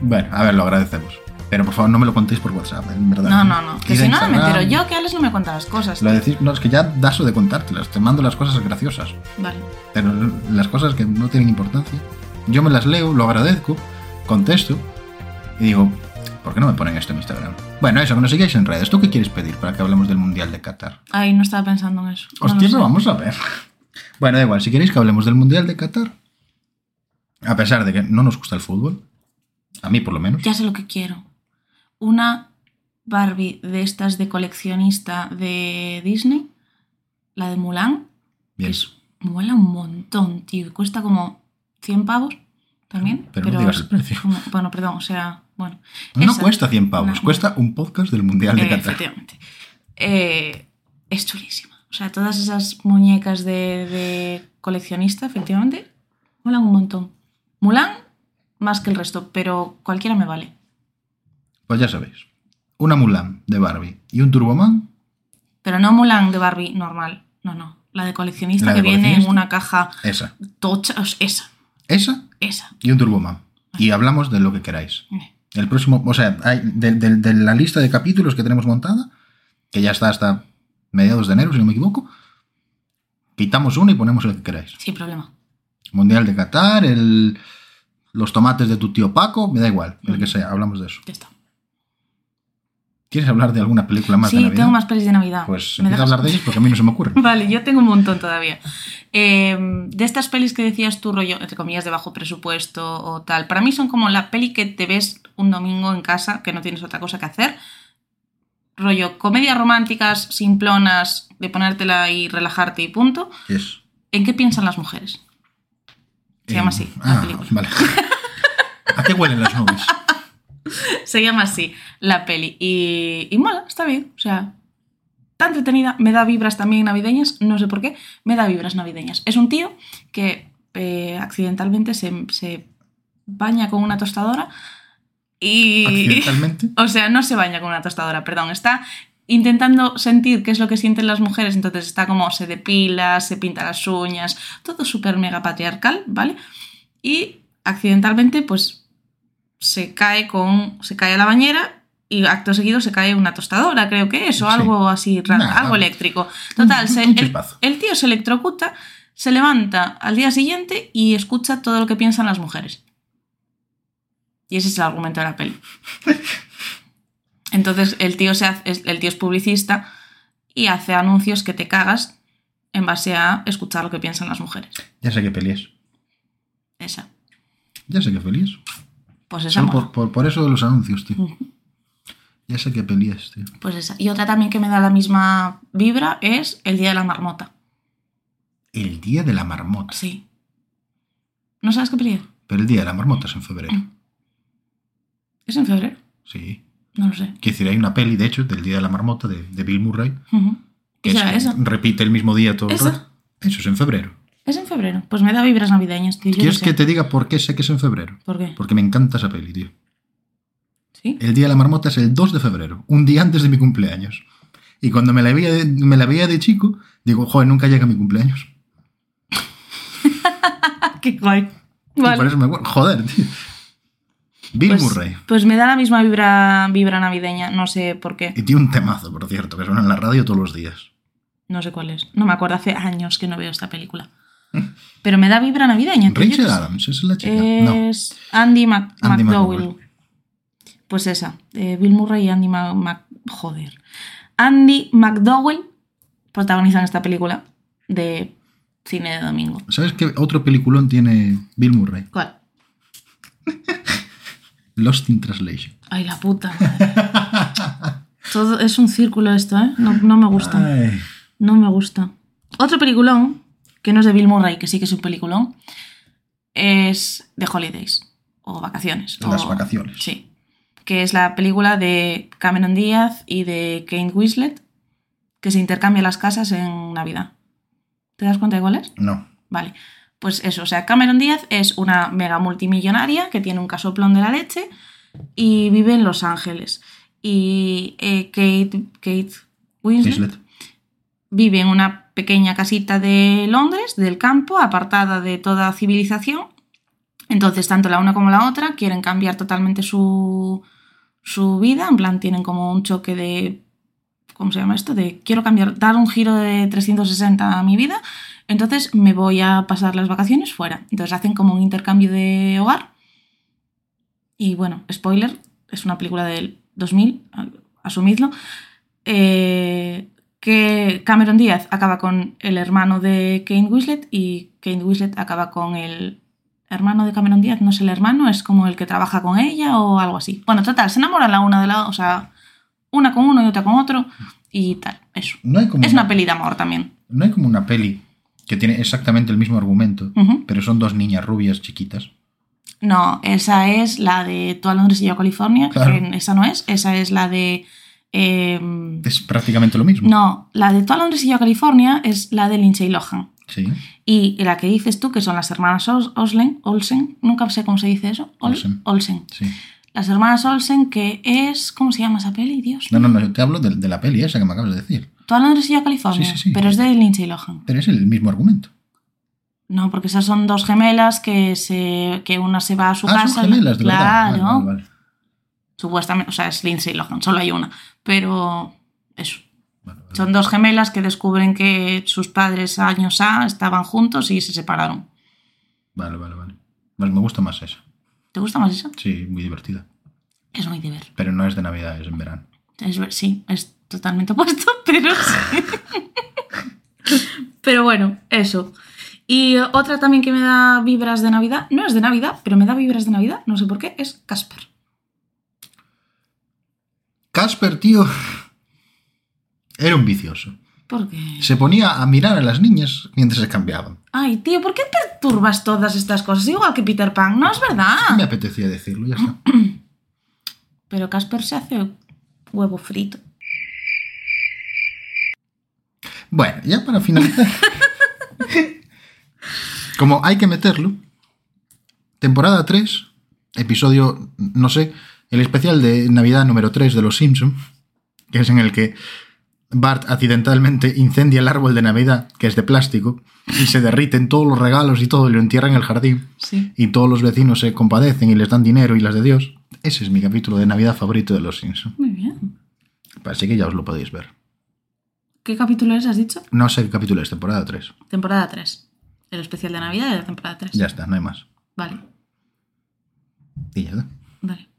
Speaker 1: Bueno, a ver, lo agradecemos. Pero por favor, no me lo contéis por WhatsApp, en verdad.
Speaker 2: No, no, no. Que si no, me
Speaker 1: Instagram.
Speaker 2: entero yo, que Alex no me cuenta las cosas.
Speaker 1: Lo decís, no, es que ya daso de contártelas. Te mando las cosas graciosas.
Speaker 2: Vale.
Speaker 1: Pero las cosas que no tienen importancia, yo me las leo, lo agradezco, contesto y digo, ¿por qué no me ponen esto en Instagram? Bueno, eso, que nos sigáis en redes. ¿Tú qué quieres pedir para que hablemos del Mundial de Qatar?
Speaker 2: Ay, no estaba pensando en eso. No
Speaker 1: Hostia,
Speaker 2: sé.
Speaker 1: pero vamos a ver. Bueno, da igual, si queréis que hablemos del Mundial de Qatar, a pesar de que no nos gusta el fútbol, a mí por lo menos,
Speaker 2: Ya sé lo que quiero. Una Barbie de estas de coleccionista de Disney, la de Mulan, que
Speaker 1: bien.
Speaker 2: es, mola un montón, tío. y Cuesta como 100 pavos también.
Speaker 1: Pero no digas
Speaker 2: es
Speaker 1: el precio.
Speaker 2: como- bueno, perdón, o sea, bueno.
Speaker 1: No
Speaker 2: esa-
Speaker 1: cuesta 100 pavos,
Speaker 2: No.
Speaker 1: cuesta un podcast del Mundial de
Speaker 2: Eh,
Speaker 1: Qatar.
Speaker 2: efectivamente. Eh, es chulísima. O sea, todas esas muñecas de, de coleccionista, efectivamente, molan un montón. Mulan más que el resto, pero cualquiera me vale.
Speaker 1: Pues ya sabéis. una Mulan de Barbie y un Turboman,
Speaker 2: Pero no Mulan de Barbie normal. No, no. La de coleccionista
Speaker 1: La de
Speaker 2: que viene en una caja
Speaker 1: esa.
Speaker 2: tocha. Esa.
Speaker 1: Esa
Speaker 2: Esa.
Speaker 1: y un Turboman. Y hablamos de lo que queráis. El próximo, o sea, hay de, de- de la lista de capítulos que tenemos montada, que ya está hasta mediados de enero, si no me equivoco, quitamos uno y ponemos el que queráis.
Speaker 2: Sin problema.
Speaker 1: Mundial de Qatar, el, los tomates de tu tío Paco, me da igual, el que sea, hablamos de eso.
Speaker 2: Ya está.
Speaker 1: ¿Quieres hablar de alguna película más de
Speaker 2: Sí,
Speaker 1: Navidad?
Speaker 2: tengo más pelis de Navidad.
Speaker 1: Pues
Speaker 2: ¿Me
Speaker 1: empieza a
Speaker 2: dejas?
Speaker 1: hablar de ellas porque a mí no se me ocurre.
Speaker 2: Vale, yo tengo un montón todavía. Eh, de estas pelis que decías tú, rollo, entre comillas, de bajo presupuesto o tal, para mí son como la peli que te ves un domingo en casa, que no tienes otra cosa que hacer. Rollo, comedias románticas, simplonas, de ponértela y relajarte y punto.
Speaker 1: Es,
Speaker 2: ¿En qué piensan las mujeres? Se llama así, la
Speaker 1: Ah,
Speaker 2: película.
Speaker 1: vale. ¿A qué huelen las nubes?
Speaker 2: Se llama así, la peli. Y, y mola, está bien. O sea, está entretenida. Me da vibras también navideñas. No sé por qué. Me da vibras navideñas. Es un tío que eh, accidentalmente se, se baña con una tostadora y...
Speaker 1: Accidentalmente.
Speaker 2: O sea, no se baña con una tostadora, perdón. Está intentando sentir qué es lo que sienten las mujeres. Entonces está como se depila, se pinta las uñas. Todo súper mega patriarcal, ¿vale? Y accidentalmente, pues se cae con. se cae a la bañera y acto seguido se cae una tostadora, creo que es, o
Speaker 1: Sí.
Speaker 2: algo así raro,
Speaker 1: Nah,
Speaker 2: algo eléctrico. Total,
Speaker 1: un-
Speaker 2: se-
Speaker 1: un
Speaker 2: el, tío se electrocuta, se levanta al día siguiente y escucha todo lo que piensan las mujeres. Y ese es el argumento de la peli. Entonces el tío, se hace- el tío es publicista y hace anuncios que te cagas en base a escuchar lo que piensan las mujeres.
Speaker 1: Ya sé qué peli es.
Speaker 2: Esa.
Speaker 1: Ya sé qué peli es.
Speaker 2: Pues esa.
Speaker 1: Solo
Speaker 2: mola.
Speaker 1: por, por, por eso de los anuncios, tío. Ya sé qué peli es, tío.
Speaker 2: Pues esa. Y otra también que me da la misma vibra es El Día de la Marmota.
Speaker 1: El día de la marmota.
Speaker 2: Sí. ¿No sabes qué peli es?
Speaker 1: Pero el día de la marmota es en febrero.
Speaker 2: ¿Es en febrero?
Speaker 1: Sí.
Speaker 2: No lo sé.
Speaker 1: Quiero decir, hay una peli, de hecho, del día de la marmota de, de Bill Murray.
Speaker 2: Ujú.
Speaker 1: Que
Speaker 2: ¿Y será
Speaker 1: es-
Speaker 2: esa?
Speaker 1: repite el mismo día todo el rato. Eso es en febrero.
Speaker 2: Es en febrero. Pues me da vibras navideñas, tío. Yo
Speaker 1: ¿Quieres
Speaker 2: qué sé.
Speaker 1: que te diga por qué sé que es en febrero?
Speaker 2: ¿Por qué?
Speaker 1: Porque me encanta esa peli, tío.
Speaker 2: ¿Sí?
Speaker 1: El día de la marmota es el 2 de febrero, un día antes de mi cumpleaños. Y cuando me la veía de, me la veía de chico, digo, joder, nunca llega mi cumpleaños.
Speaker 2: qué guay.
Speaker 1: Y
Speaker 2: Vale.
Speaker 1: por eso me acuerdo. Joder, tío. Bill
Speaker 2: Pues,
Speaker 1: Murray.
Speaker 2: pues me da la misma vibra, vibra navideña. No sé por qué.
Speaker 1: Y tiene un temazo, por cierto, que suena en la radio todos los días.
Speaker 2: No sé cuál es. No me acuerdo. Hace años que no veo esta película. Pero me da vibra navideña.
Speaker 1: Rachel. Adams, esa es la chica. No.
Speaker 2: Es Andy, Mac-
Speaker 1: Andy
Speaker 2: McDowell.
Speaker 1: McDowell.
Speaker 2: Pues esa. eh, Bill Murray y Andy Mac... Mac- Joder. Andy McDowell protagonizan esta película de cine de domingo.
Speaker 1: ¿Sabes qué otro peliculón tiene Bill Murray?
Speaker 2: ¿Cuál?
Speaker 1: Lost in Translation.
Speaker 2: Ay, la puta. madre. Todo es un círculo esto, ¿eh? No, no me gusta.
Speaker 1: Ay.
Speaker 2: No me gusta. Otro peliculón, que no es de Bill Murray, que sí que es un peliculón, es The Holidays. O Vacaciones.
Speaker 1: Las
Speaker 2: o-
Speaker 1: vacaciones.
Speaker 2: Sí. Que es la película de Cameron Díaz y de Kate Winslet, que se intercambian las casas en Navidad. ¿Te das cuenta de cuál es?
Speaker 1: No.
Speaker 2: Vale. Pues eso, o sea, Cameron Díaz es una mega multimillonaria que tiene un casoplón de la leche y vive en Los Ángeles. Y eh, Kate, Kate Winslet
Speaker 1: Winslet.
Speaker 2: Vive en una pequeña casita de Londres, del campo, apartada de toda civilización. Entonces, tanto la una como la otra quieren cambiar totalmente su, su vida. En plan, tienen como un choque de. ¿Cómo se llama esto? De quiero cambiar, dar un giro de 360 a mi vida. Entonces me voy a pasar las vacaciones fuera. Entonces hacen como un intercambio de hogar. Y bueno, spoiler, es una película del 2000, asumidlo. Eh, que Cameron Díaz acaba con el hermano de Kate Winslet y Kate Winslet acaba con el hermano de Cameron Díaz. No es el hermano, es como el que trabaja con ella o algo así. Bueno, total, se enamoran la una de la o sea, una con uno y otra con otro y tal, eso.
Speaker 1: No hay como
Speaker 2: Es una peli de amor también.
Speaker 1: No hay como una peli que tiene exactamente el mismo argumento, pero son dos niñas rubias chiquitas.
Speaker 2: No, esa es la de Tú a Londres y yo California.
Speaker 1: Claro.
Speaker 2: que esa no es, esa es la de... em,
Speaker 1: Es prácticamente lo mismo.
Speaker 2: no, la de Tú a Londres y yo a California es la de Lindsay Lohan.
Speaker 1: Sí.
Speaker 2: Y la que dices tú, que son las hermanas Oslen, Olsen, nunca sé cómo se dice eso. Ol-
Speaker 1: Olsen.
Speaker 2: Olsen.
Speaker 1: Sí.
Speaker 2: Las hermanas Olsen, que es. ¿Cómo se llama esa peli? Dios.
Speaker 1: No, no, no, te hablo de, de la peli esa que me acabas de decir.
Speaker 2: Tú a Londres y yo a California.
Speaker 1: Sí, sí, sí.
Speaker 2: Pero es de Lindsay Lohan.
Speaker 1: Pero es el mismo argumento.
Speaker 2: No, porque esas son dos gemelas que se que una se va a su
Speaker 1: ah,
Speaker 2: casa.
Speaker 1: son gemelas, de
Speaker 2: claro.
Speaker 1: verdad. Vale, vale, vale.
Speaker 2: Supuestamente, o sea, es Lindsay Lohan, solo hay una. Pero eso. Son dos gemelas que descubren que sus padres años A estaban juntos y se separaron.
Speaker 1: Vale, vale, vale. Me gusta más esa.
Speaker 2: ¿Te gusta más eso?
Speaker 1: Sí, muy divertida.
Speaker 2: Es muy ver.
Speaker 1: Pero no es de Navidad, es en verano.
Speaker 2: Es sí, es totalmente opuesto, pero sí. pero bueno, eso. Y otra también que me da vibras de Navidad, no es de Navidad, pero me da vibras de Navidad, no sé por qué, es Casper.
Speaker 1: Casper, tío, era un vicioso.
Speaker 2: ¿Por qué?
Speaker 1: Se ponía a mirar a las niñas mientras se cambiaban.
Speaker 2: Ay, tío, ¿por qué perturbas todas estas cosas? Igual que Peter Pan, no es
Speaker 1: Me
Speaker 2: verdad.
Speaker 1: apetecía decirlo, ya está.
Speaker 2: Pero Casper se hace huevo frito.
Speaker 1: Bueno, ya para finalizar. Como hay que meterlo, temporada 3, episodio, no sé, el especial de Navidad número 3 de Los Simpson, que es en el que Bart accidentalmente incendia el árbol de Navidad, que es de plástico, y se derriten todos los regalos y todo, y lo entierran en el jardín,
Speaker 2: Sí.
Speaker 1: y todos los vecinos se compadecen y les dan dinero y las de Dios. Ese es mi capítulo de Navidad favorito de Los Simpson.
Speaker 2: Muy bien.
Speaker 1: Así que ya os lo podéis ver.
Speaker 2: ¿Qué capítulo es, has dicho?
Speaker 1: No sé qué capítulo es, temporada 3.
Speaker 2: Temporada 3. El especial de Navidad de la temporada 3.
Speaker 1: Ya está, no hay más.
Speaker 2: Vale,
Speaker 1: Y ya está.
Speaker 2: vale.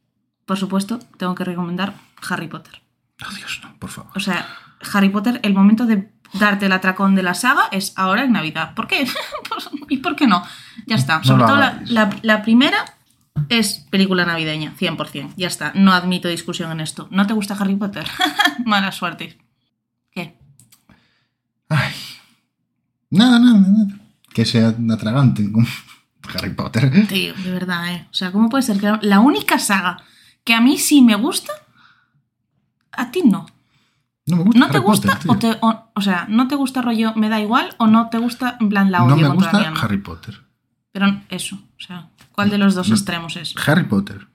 Speaker 2: Por supuesto, tengo que recomendar Harry Potter.
Speaker 1: Oh, Dios, no, por favor.
Speaker 2: O sea, Harry Potter, el momento de darte el atracón de la saga es ahora en Navidad. ¿Por qué? ¿Y por qué no? Ya está. Sobre todo la,
Speaker 1: hagáis.
Speaker 2: la- la primera es película navideña, 100%. Ya está. No admito discusión en esto. ¿No te gusta Harry Potter? Mala suerte. ¿Qué?
Speaker 1: Ay. Nada, nada, nada. Que sea atragante con Harry Potter.
Speaker 2: Tío, de verdad, ¿eh? O sea, ¿cómo puede ser que la única saga que a mí sí me gusta, a ti no?
Speaker 1: No me gusta
Speaker 2: ¿No te
Speaker 1: Harry
Speaker 2: gusta?
Speaker 1: Potter,
Speaker 2: o, te- o- o sea, ¿no te gusta rollo me da igual o no te gusta en plan la odio
Speaker 1: No me gusta? Harry Potter.
Speaker 2: Pero eso, o sea, ¿cuál de los dos
Speaker 1: No.
Speaker 2: extremos es?
Speaker 1: Harry Potter.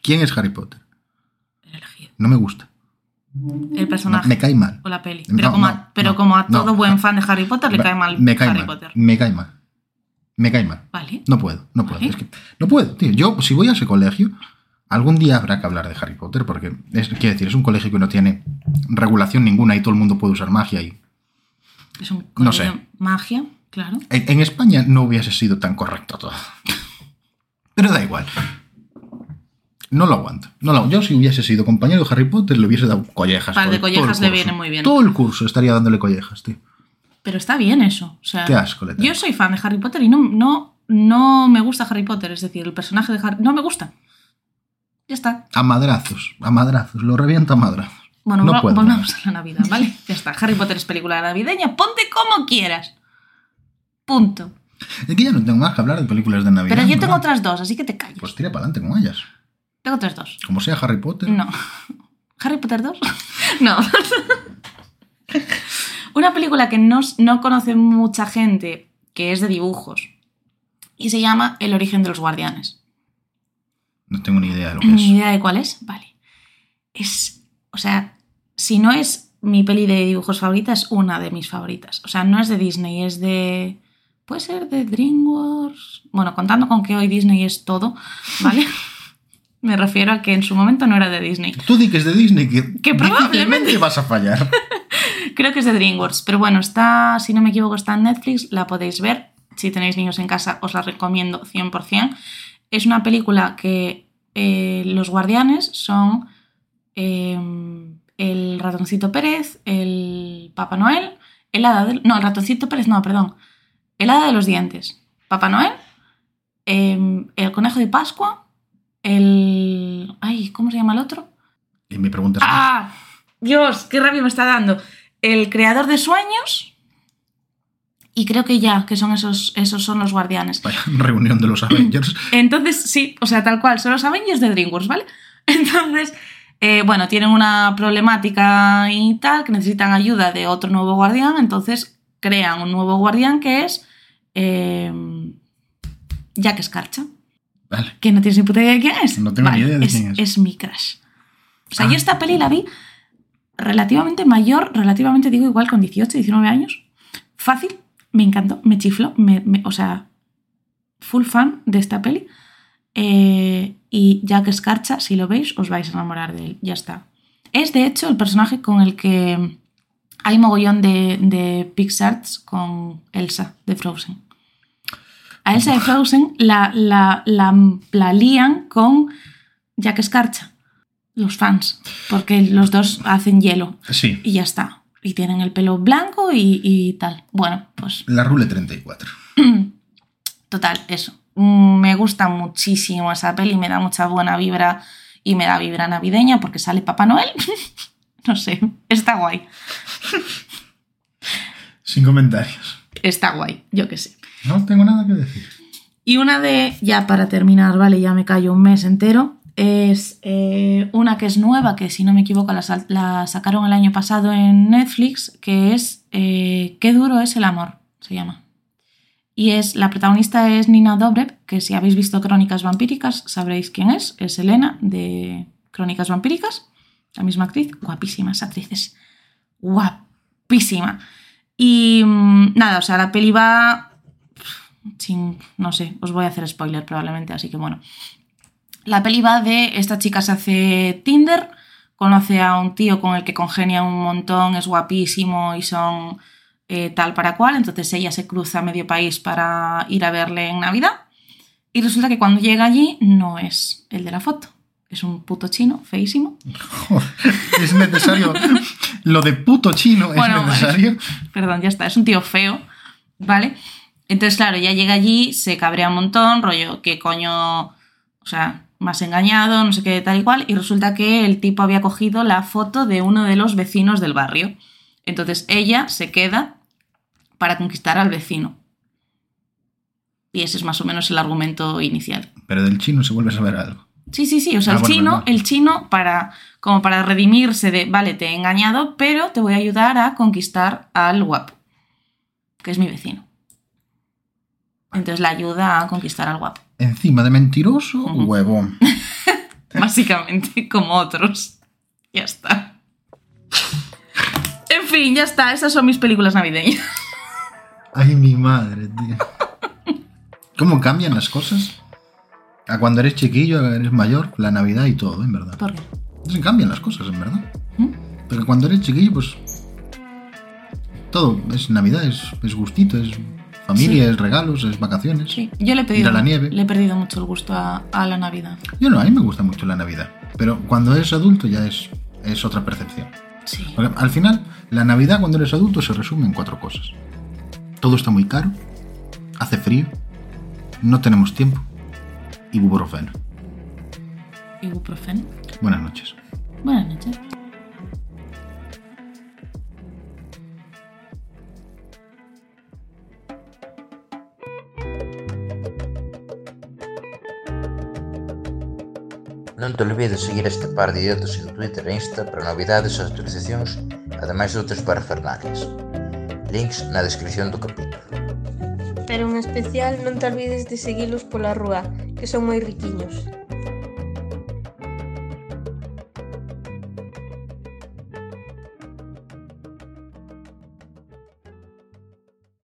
Speaker 1: ¿Quién es Harry Potter?
Speaker 2: El elegido.
Speaker 1: No me gusta.
Speaker 2: El
Speaker 1: No,
Speaker 2: personaje
Speaker 1: me cae mal.
Speaker 2: o la peli.
Speaker 1: No,
Speaker 2: Pero, como, a, pero como a todo buen fan de Harry Potter le cae mal
Speaker 1: me cae
Speaker 2: Harry
Speaker 1: mal.
Speaker 2: Potter.
Speaker 1: Me cae mal. Me cae mal.
Speaker 2: Vale.
Speaker 1: No puedo, no puedo.
Speaker 2: Vale.
Speaker 1: Es que no puedo, tío. Yo, si voy a ese colegio, algún día habrá que hablar de Harry Potter, porque es, quiero decir, es un colegio que no tiene regulación ninguna y todo el mundo puede usar magia y
Speaker 2: Es un
Speaker 1: No
Speaker 2: colegio
Speaker 1: sé.
Speaker 2: de magia, claro.
Speaker 1: En, en España no hubiese sido tan correcto todo. Pero da igual. No lo aguanto. No lo- yo si hubiese sido compañero de Harry Potter le hubiese dado collejas.
Speaker 2: Par de collejas le viene muy bien.
Speaker 1: Todo el curso estaría dándole collejas, tío.
Speaker 2: Pero está bien eso. O sea,
Speaker 1: Qué asco le tengo.
Speaker 2: yo soy fan de Harry Potter y no, no, no me gusta Harry Potter. Es decir, el personaje de Harry... No me gusta. Ya está.
Speaker 1: A madrazos, a madrazos. Lo revienta a madrazos.
Speaker 2: Bueno,
Speaker 1: no puedo.
Speaker 2: volvamos a la Navidad, ¿vale? Ya está. Harry Potter es película navideña. Ponte como quieras. Punto.
Speaker 1: Es que ya no tengo más que hablar de películas de Navidad.
Speaker 2: Pero yo
Speaker 1: ¿no?
Speaker 2: tengo otras dos, así que te calles.
Speaker 1: Pues tira para adelante con ellas.
Speaker 2: Tengo otras dos.
Speaker 1: Como sea Harry Potter.
Speaker 2: No. ¿Harry Potter 2? No. Una película que no, no conoce mucha gente, que es de dibujos, y se llama El origen de los guardianes.
Speaker 1: No tengo ni idea de lo que
Speaker 2: ¿Ni
Speaker 1: es.
Speaker 2: idea de cuál es? Vale. Es, o sea, si no es mi peli de dibujos favorita, es una de mis favoritas. O sea, no es de Disney, es de... Puede ser de DreamWorks. Bueno, contando con que hoy Disney es todo, ¿vale? Me refiero a que en su momento no era de Disney.
Speaker 1: Tú di que es de Disney, que,
Speaker 2: Que probablemente-
Speaker 1: vas a fallar.
Speaker 2: Creo que es de DreamWorks, pero bueno, está, si no me equivoco, está en Netflix, la podéis ver. Si tenéis niños en casa, os la recomiendo 100%. Es una película que eh, los guardianes son eh, el ratoncito Pérez, el Papá Noel, el hada del... No, el ratoncito Pérez, no, perdón. El hada de los dientes. Papá Noel, eh, el conejo de Pascua, el... Ay, ¿cómo se llama el otro?
Speaker 1: Y me preguntas.
Speaker 2: ¡Ah! Dios, qué rabia me está dando. El creador de sueños. Y creo que ya, que son esos, esos son los guardianes.
Speaker 1: Vaya reunión de los Avengers.
Speaker 2: Entonces, sí, o sea, tal cual, son los Avengers de DreamWorks, ¿vale? Entonces, eh, bueno, tienen una problemática y tal, que necesitan ayuda de otro nuevo guardián, entonces crean un nuevo guardián que es eh, Jack Escarcha.
Speaker 1: Vale.
Speaker 2: ¿Que no tienes ni puta idea de quién es?
Speaker 1: No tengo ni idea de
Speaker 2: es,
Speaker 1: quién es.
Speaker 2: Es mi crush. O sea,
Speaker 1: Ah.
Speaker 2: yo esta peli la vi relativamente mayor, relativamente digo igual con 18, 19 años. Fácil, me encantó, me chifló, me, me- o sea, full fan de esta peli. Eh, y Jack Escarcha, si lo veis, os vais a enamorar de él, ya está. Es de hecho el personaje con el que hay mogollón de, de Pixar's con Elsa de Frozen. A Elsa de Frozen la, la, la, la lían con Jack Escarcha, los fans, porque los dos hacen hielo
Speaker 1: Sí,
Speaker 2: y ya está. Y tienen el pelo blanco y, y tal. Bueno, pues
Speaker 1: la Rule 34.
Speaker 2: total, eso. Mm, Me gusta muchísimo esa peli, me da mucha buena vibra y me da vibra navideña porque sale Papá Noel. no sé, está guay.
Speaker 1: Sin comentarios.
Speaker 2: Está guay, yo qué sé.
Speaker 1: No tengo nada que decir.
Speaker 2: Y una de, ya para terminar, vale, ya me callo un mes entero, es eh, una que es nueva, que si no me equivoco la, sacaron el año pasado en Netflix, que es eh, Qué duro es el amor, se llama. Y es, la protagonista es Nina Dobrev, que si habéis visto Crónicas Vampíricas sabréis quién es, es Elena de Crónicas Vampíricas, la misma actriz, guapísima esa actriz, es guapísima. Y mm, nada, o sea, la peli va sin, no sé, os voy a hacer spoiler probablemente, así que bueno. La peli va de esta chica se hace Tinder, conoce a un tío con el que congenia un montón, es guapísimo y son eh, tal para cual, entonces ella se cruza medio país para ir a verle en Navidad y resulta que cuando llega allí no es el de la foto, es un puto chino, feísimo.
Speaker 1: Es necesario. Lo de puto chino es
Speaker 2: Bueno,
Speaker 1: necesario.
Speaker 2: Perdón, ya está, es un tío feo, ¿vale? Entonces, claro, ya llega allí, se cabrea un montón, rollo, ¿qué coño? O sea, más engañado, no sé qué, tal y cual, y resulta que el tipo había cogido la foto de uno de los vecinos del barrio. Entonces ella se queda para conquistar al vecino. Y ese es más o menos el argumento inicial.
Speaker 1: Pero del chino se vuelve a saber algo.
Speaker 2: Sí, sí, sí. O sea,
Speaker 1: Ah,
Speaker 2: el
Speaker 1: bueno,
Speaker 2: chino, el chino para, como para redimirse de, vale, te he engañado, pero te voy a ayudar a conquistar al guapo, que es mi vecino. Entonces la ayuda a conquistar al guapo,
Speaker 1: Encima de mentiroso,
Speaker 2: Ujú.
Speaker 1: huevón.
Speaker 2: básicamente, como otros. Ya está. En fin, ya está. Esas son mis películas navideñas.
Speaker 1: Ay, mi madre, tío. ¿Cómo cambian las cosas? A cuando eres chiquillo, eres mayor, la Navidad y todo, en verdad.
Speaker 2: ¿Por qué?
Speaker 1: Se cambian las cosas, en verdad.
Speaker 2: ¿Mm?
Speaker 1: Porque cuando eres chiquillo, pues. Todo es Navidad, es, es gustito, es familia,
Speaker 2: Sí.
Speaker 1: es regalos, es vacaciones.
Speaker 2: Sí, yo le he
Speaker 1: Ir
Speaker 2: perdido,
Speaker 1: a la nieve.
Speaker 2: Le he perdido mucho el gusto a, a la Navidad.
Speaker 1: Yo no, a mí me gusta mucho la Navidad. Pero cuando eres adulto ya es, es otra percepción.
Speaker 2: Sí.
Speaker 1: Porque al final, la Navidad cuando eres adulto se resume en cuatro cosas. Todo está muy caro, hace frío, no tenemos tiempo y buprofeno.
Speaker 2: Ibuprofeno.
Speaker 1: Buenas noches.
Speaker 2: Buenas noches.
Speaker 4: Non te olvides seguir este par de idiotas en Twitter e Insta para novidades e actualizacións, ademais de outras parafernales. Links na descripción do capítulo.
Speaker 5: Pero en especial non te olvides de seguilos pola rúa, que son moi riquiños.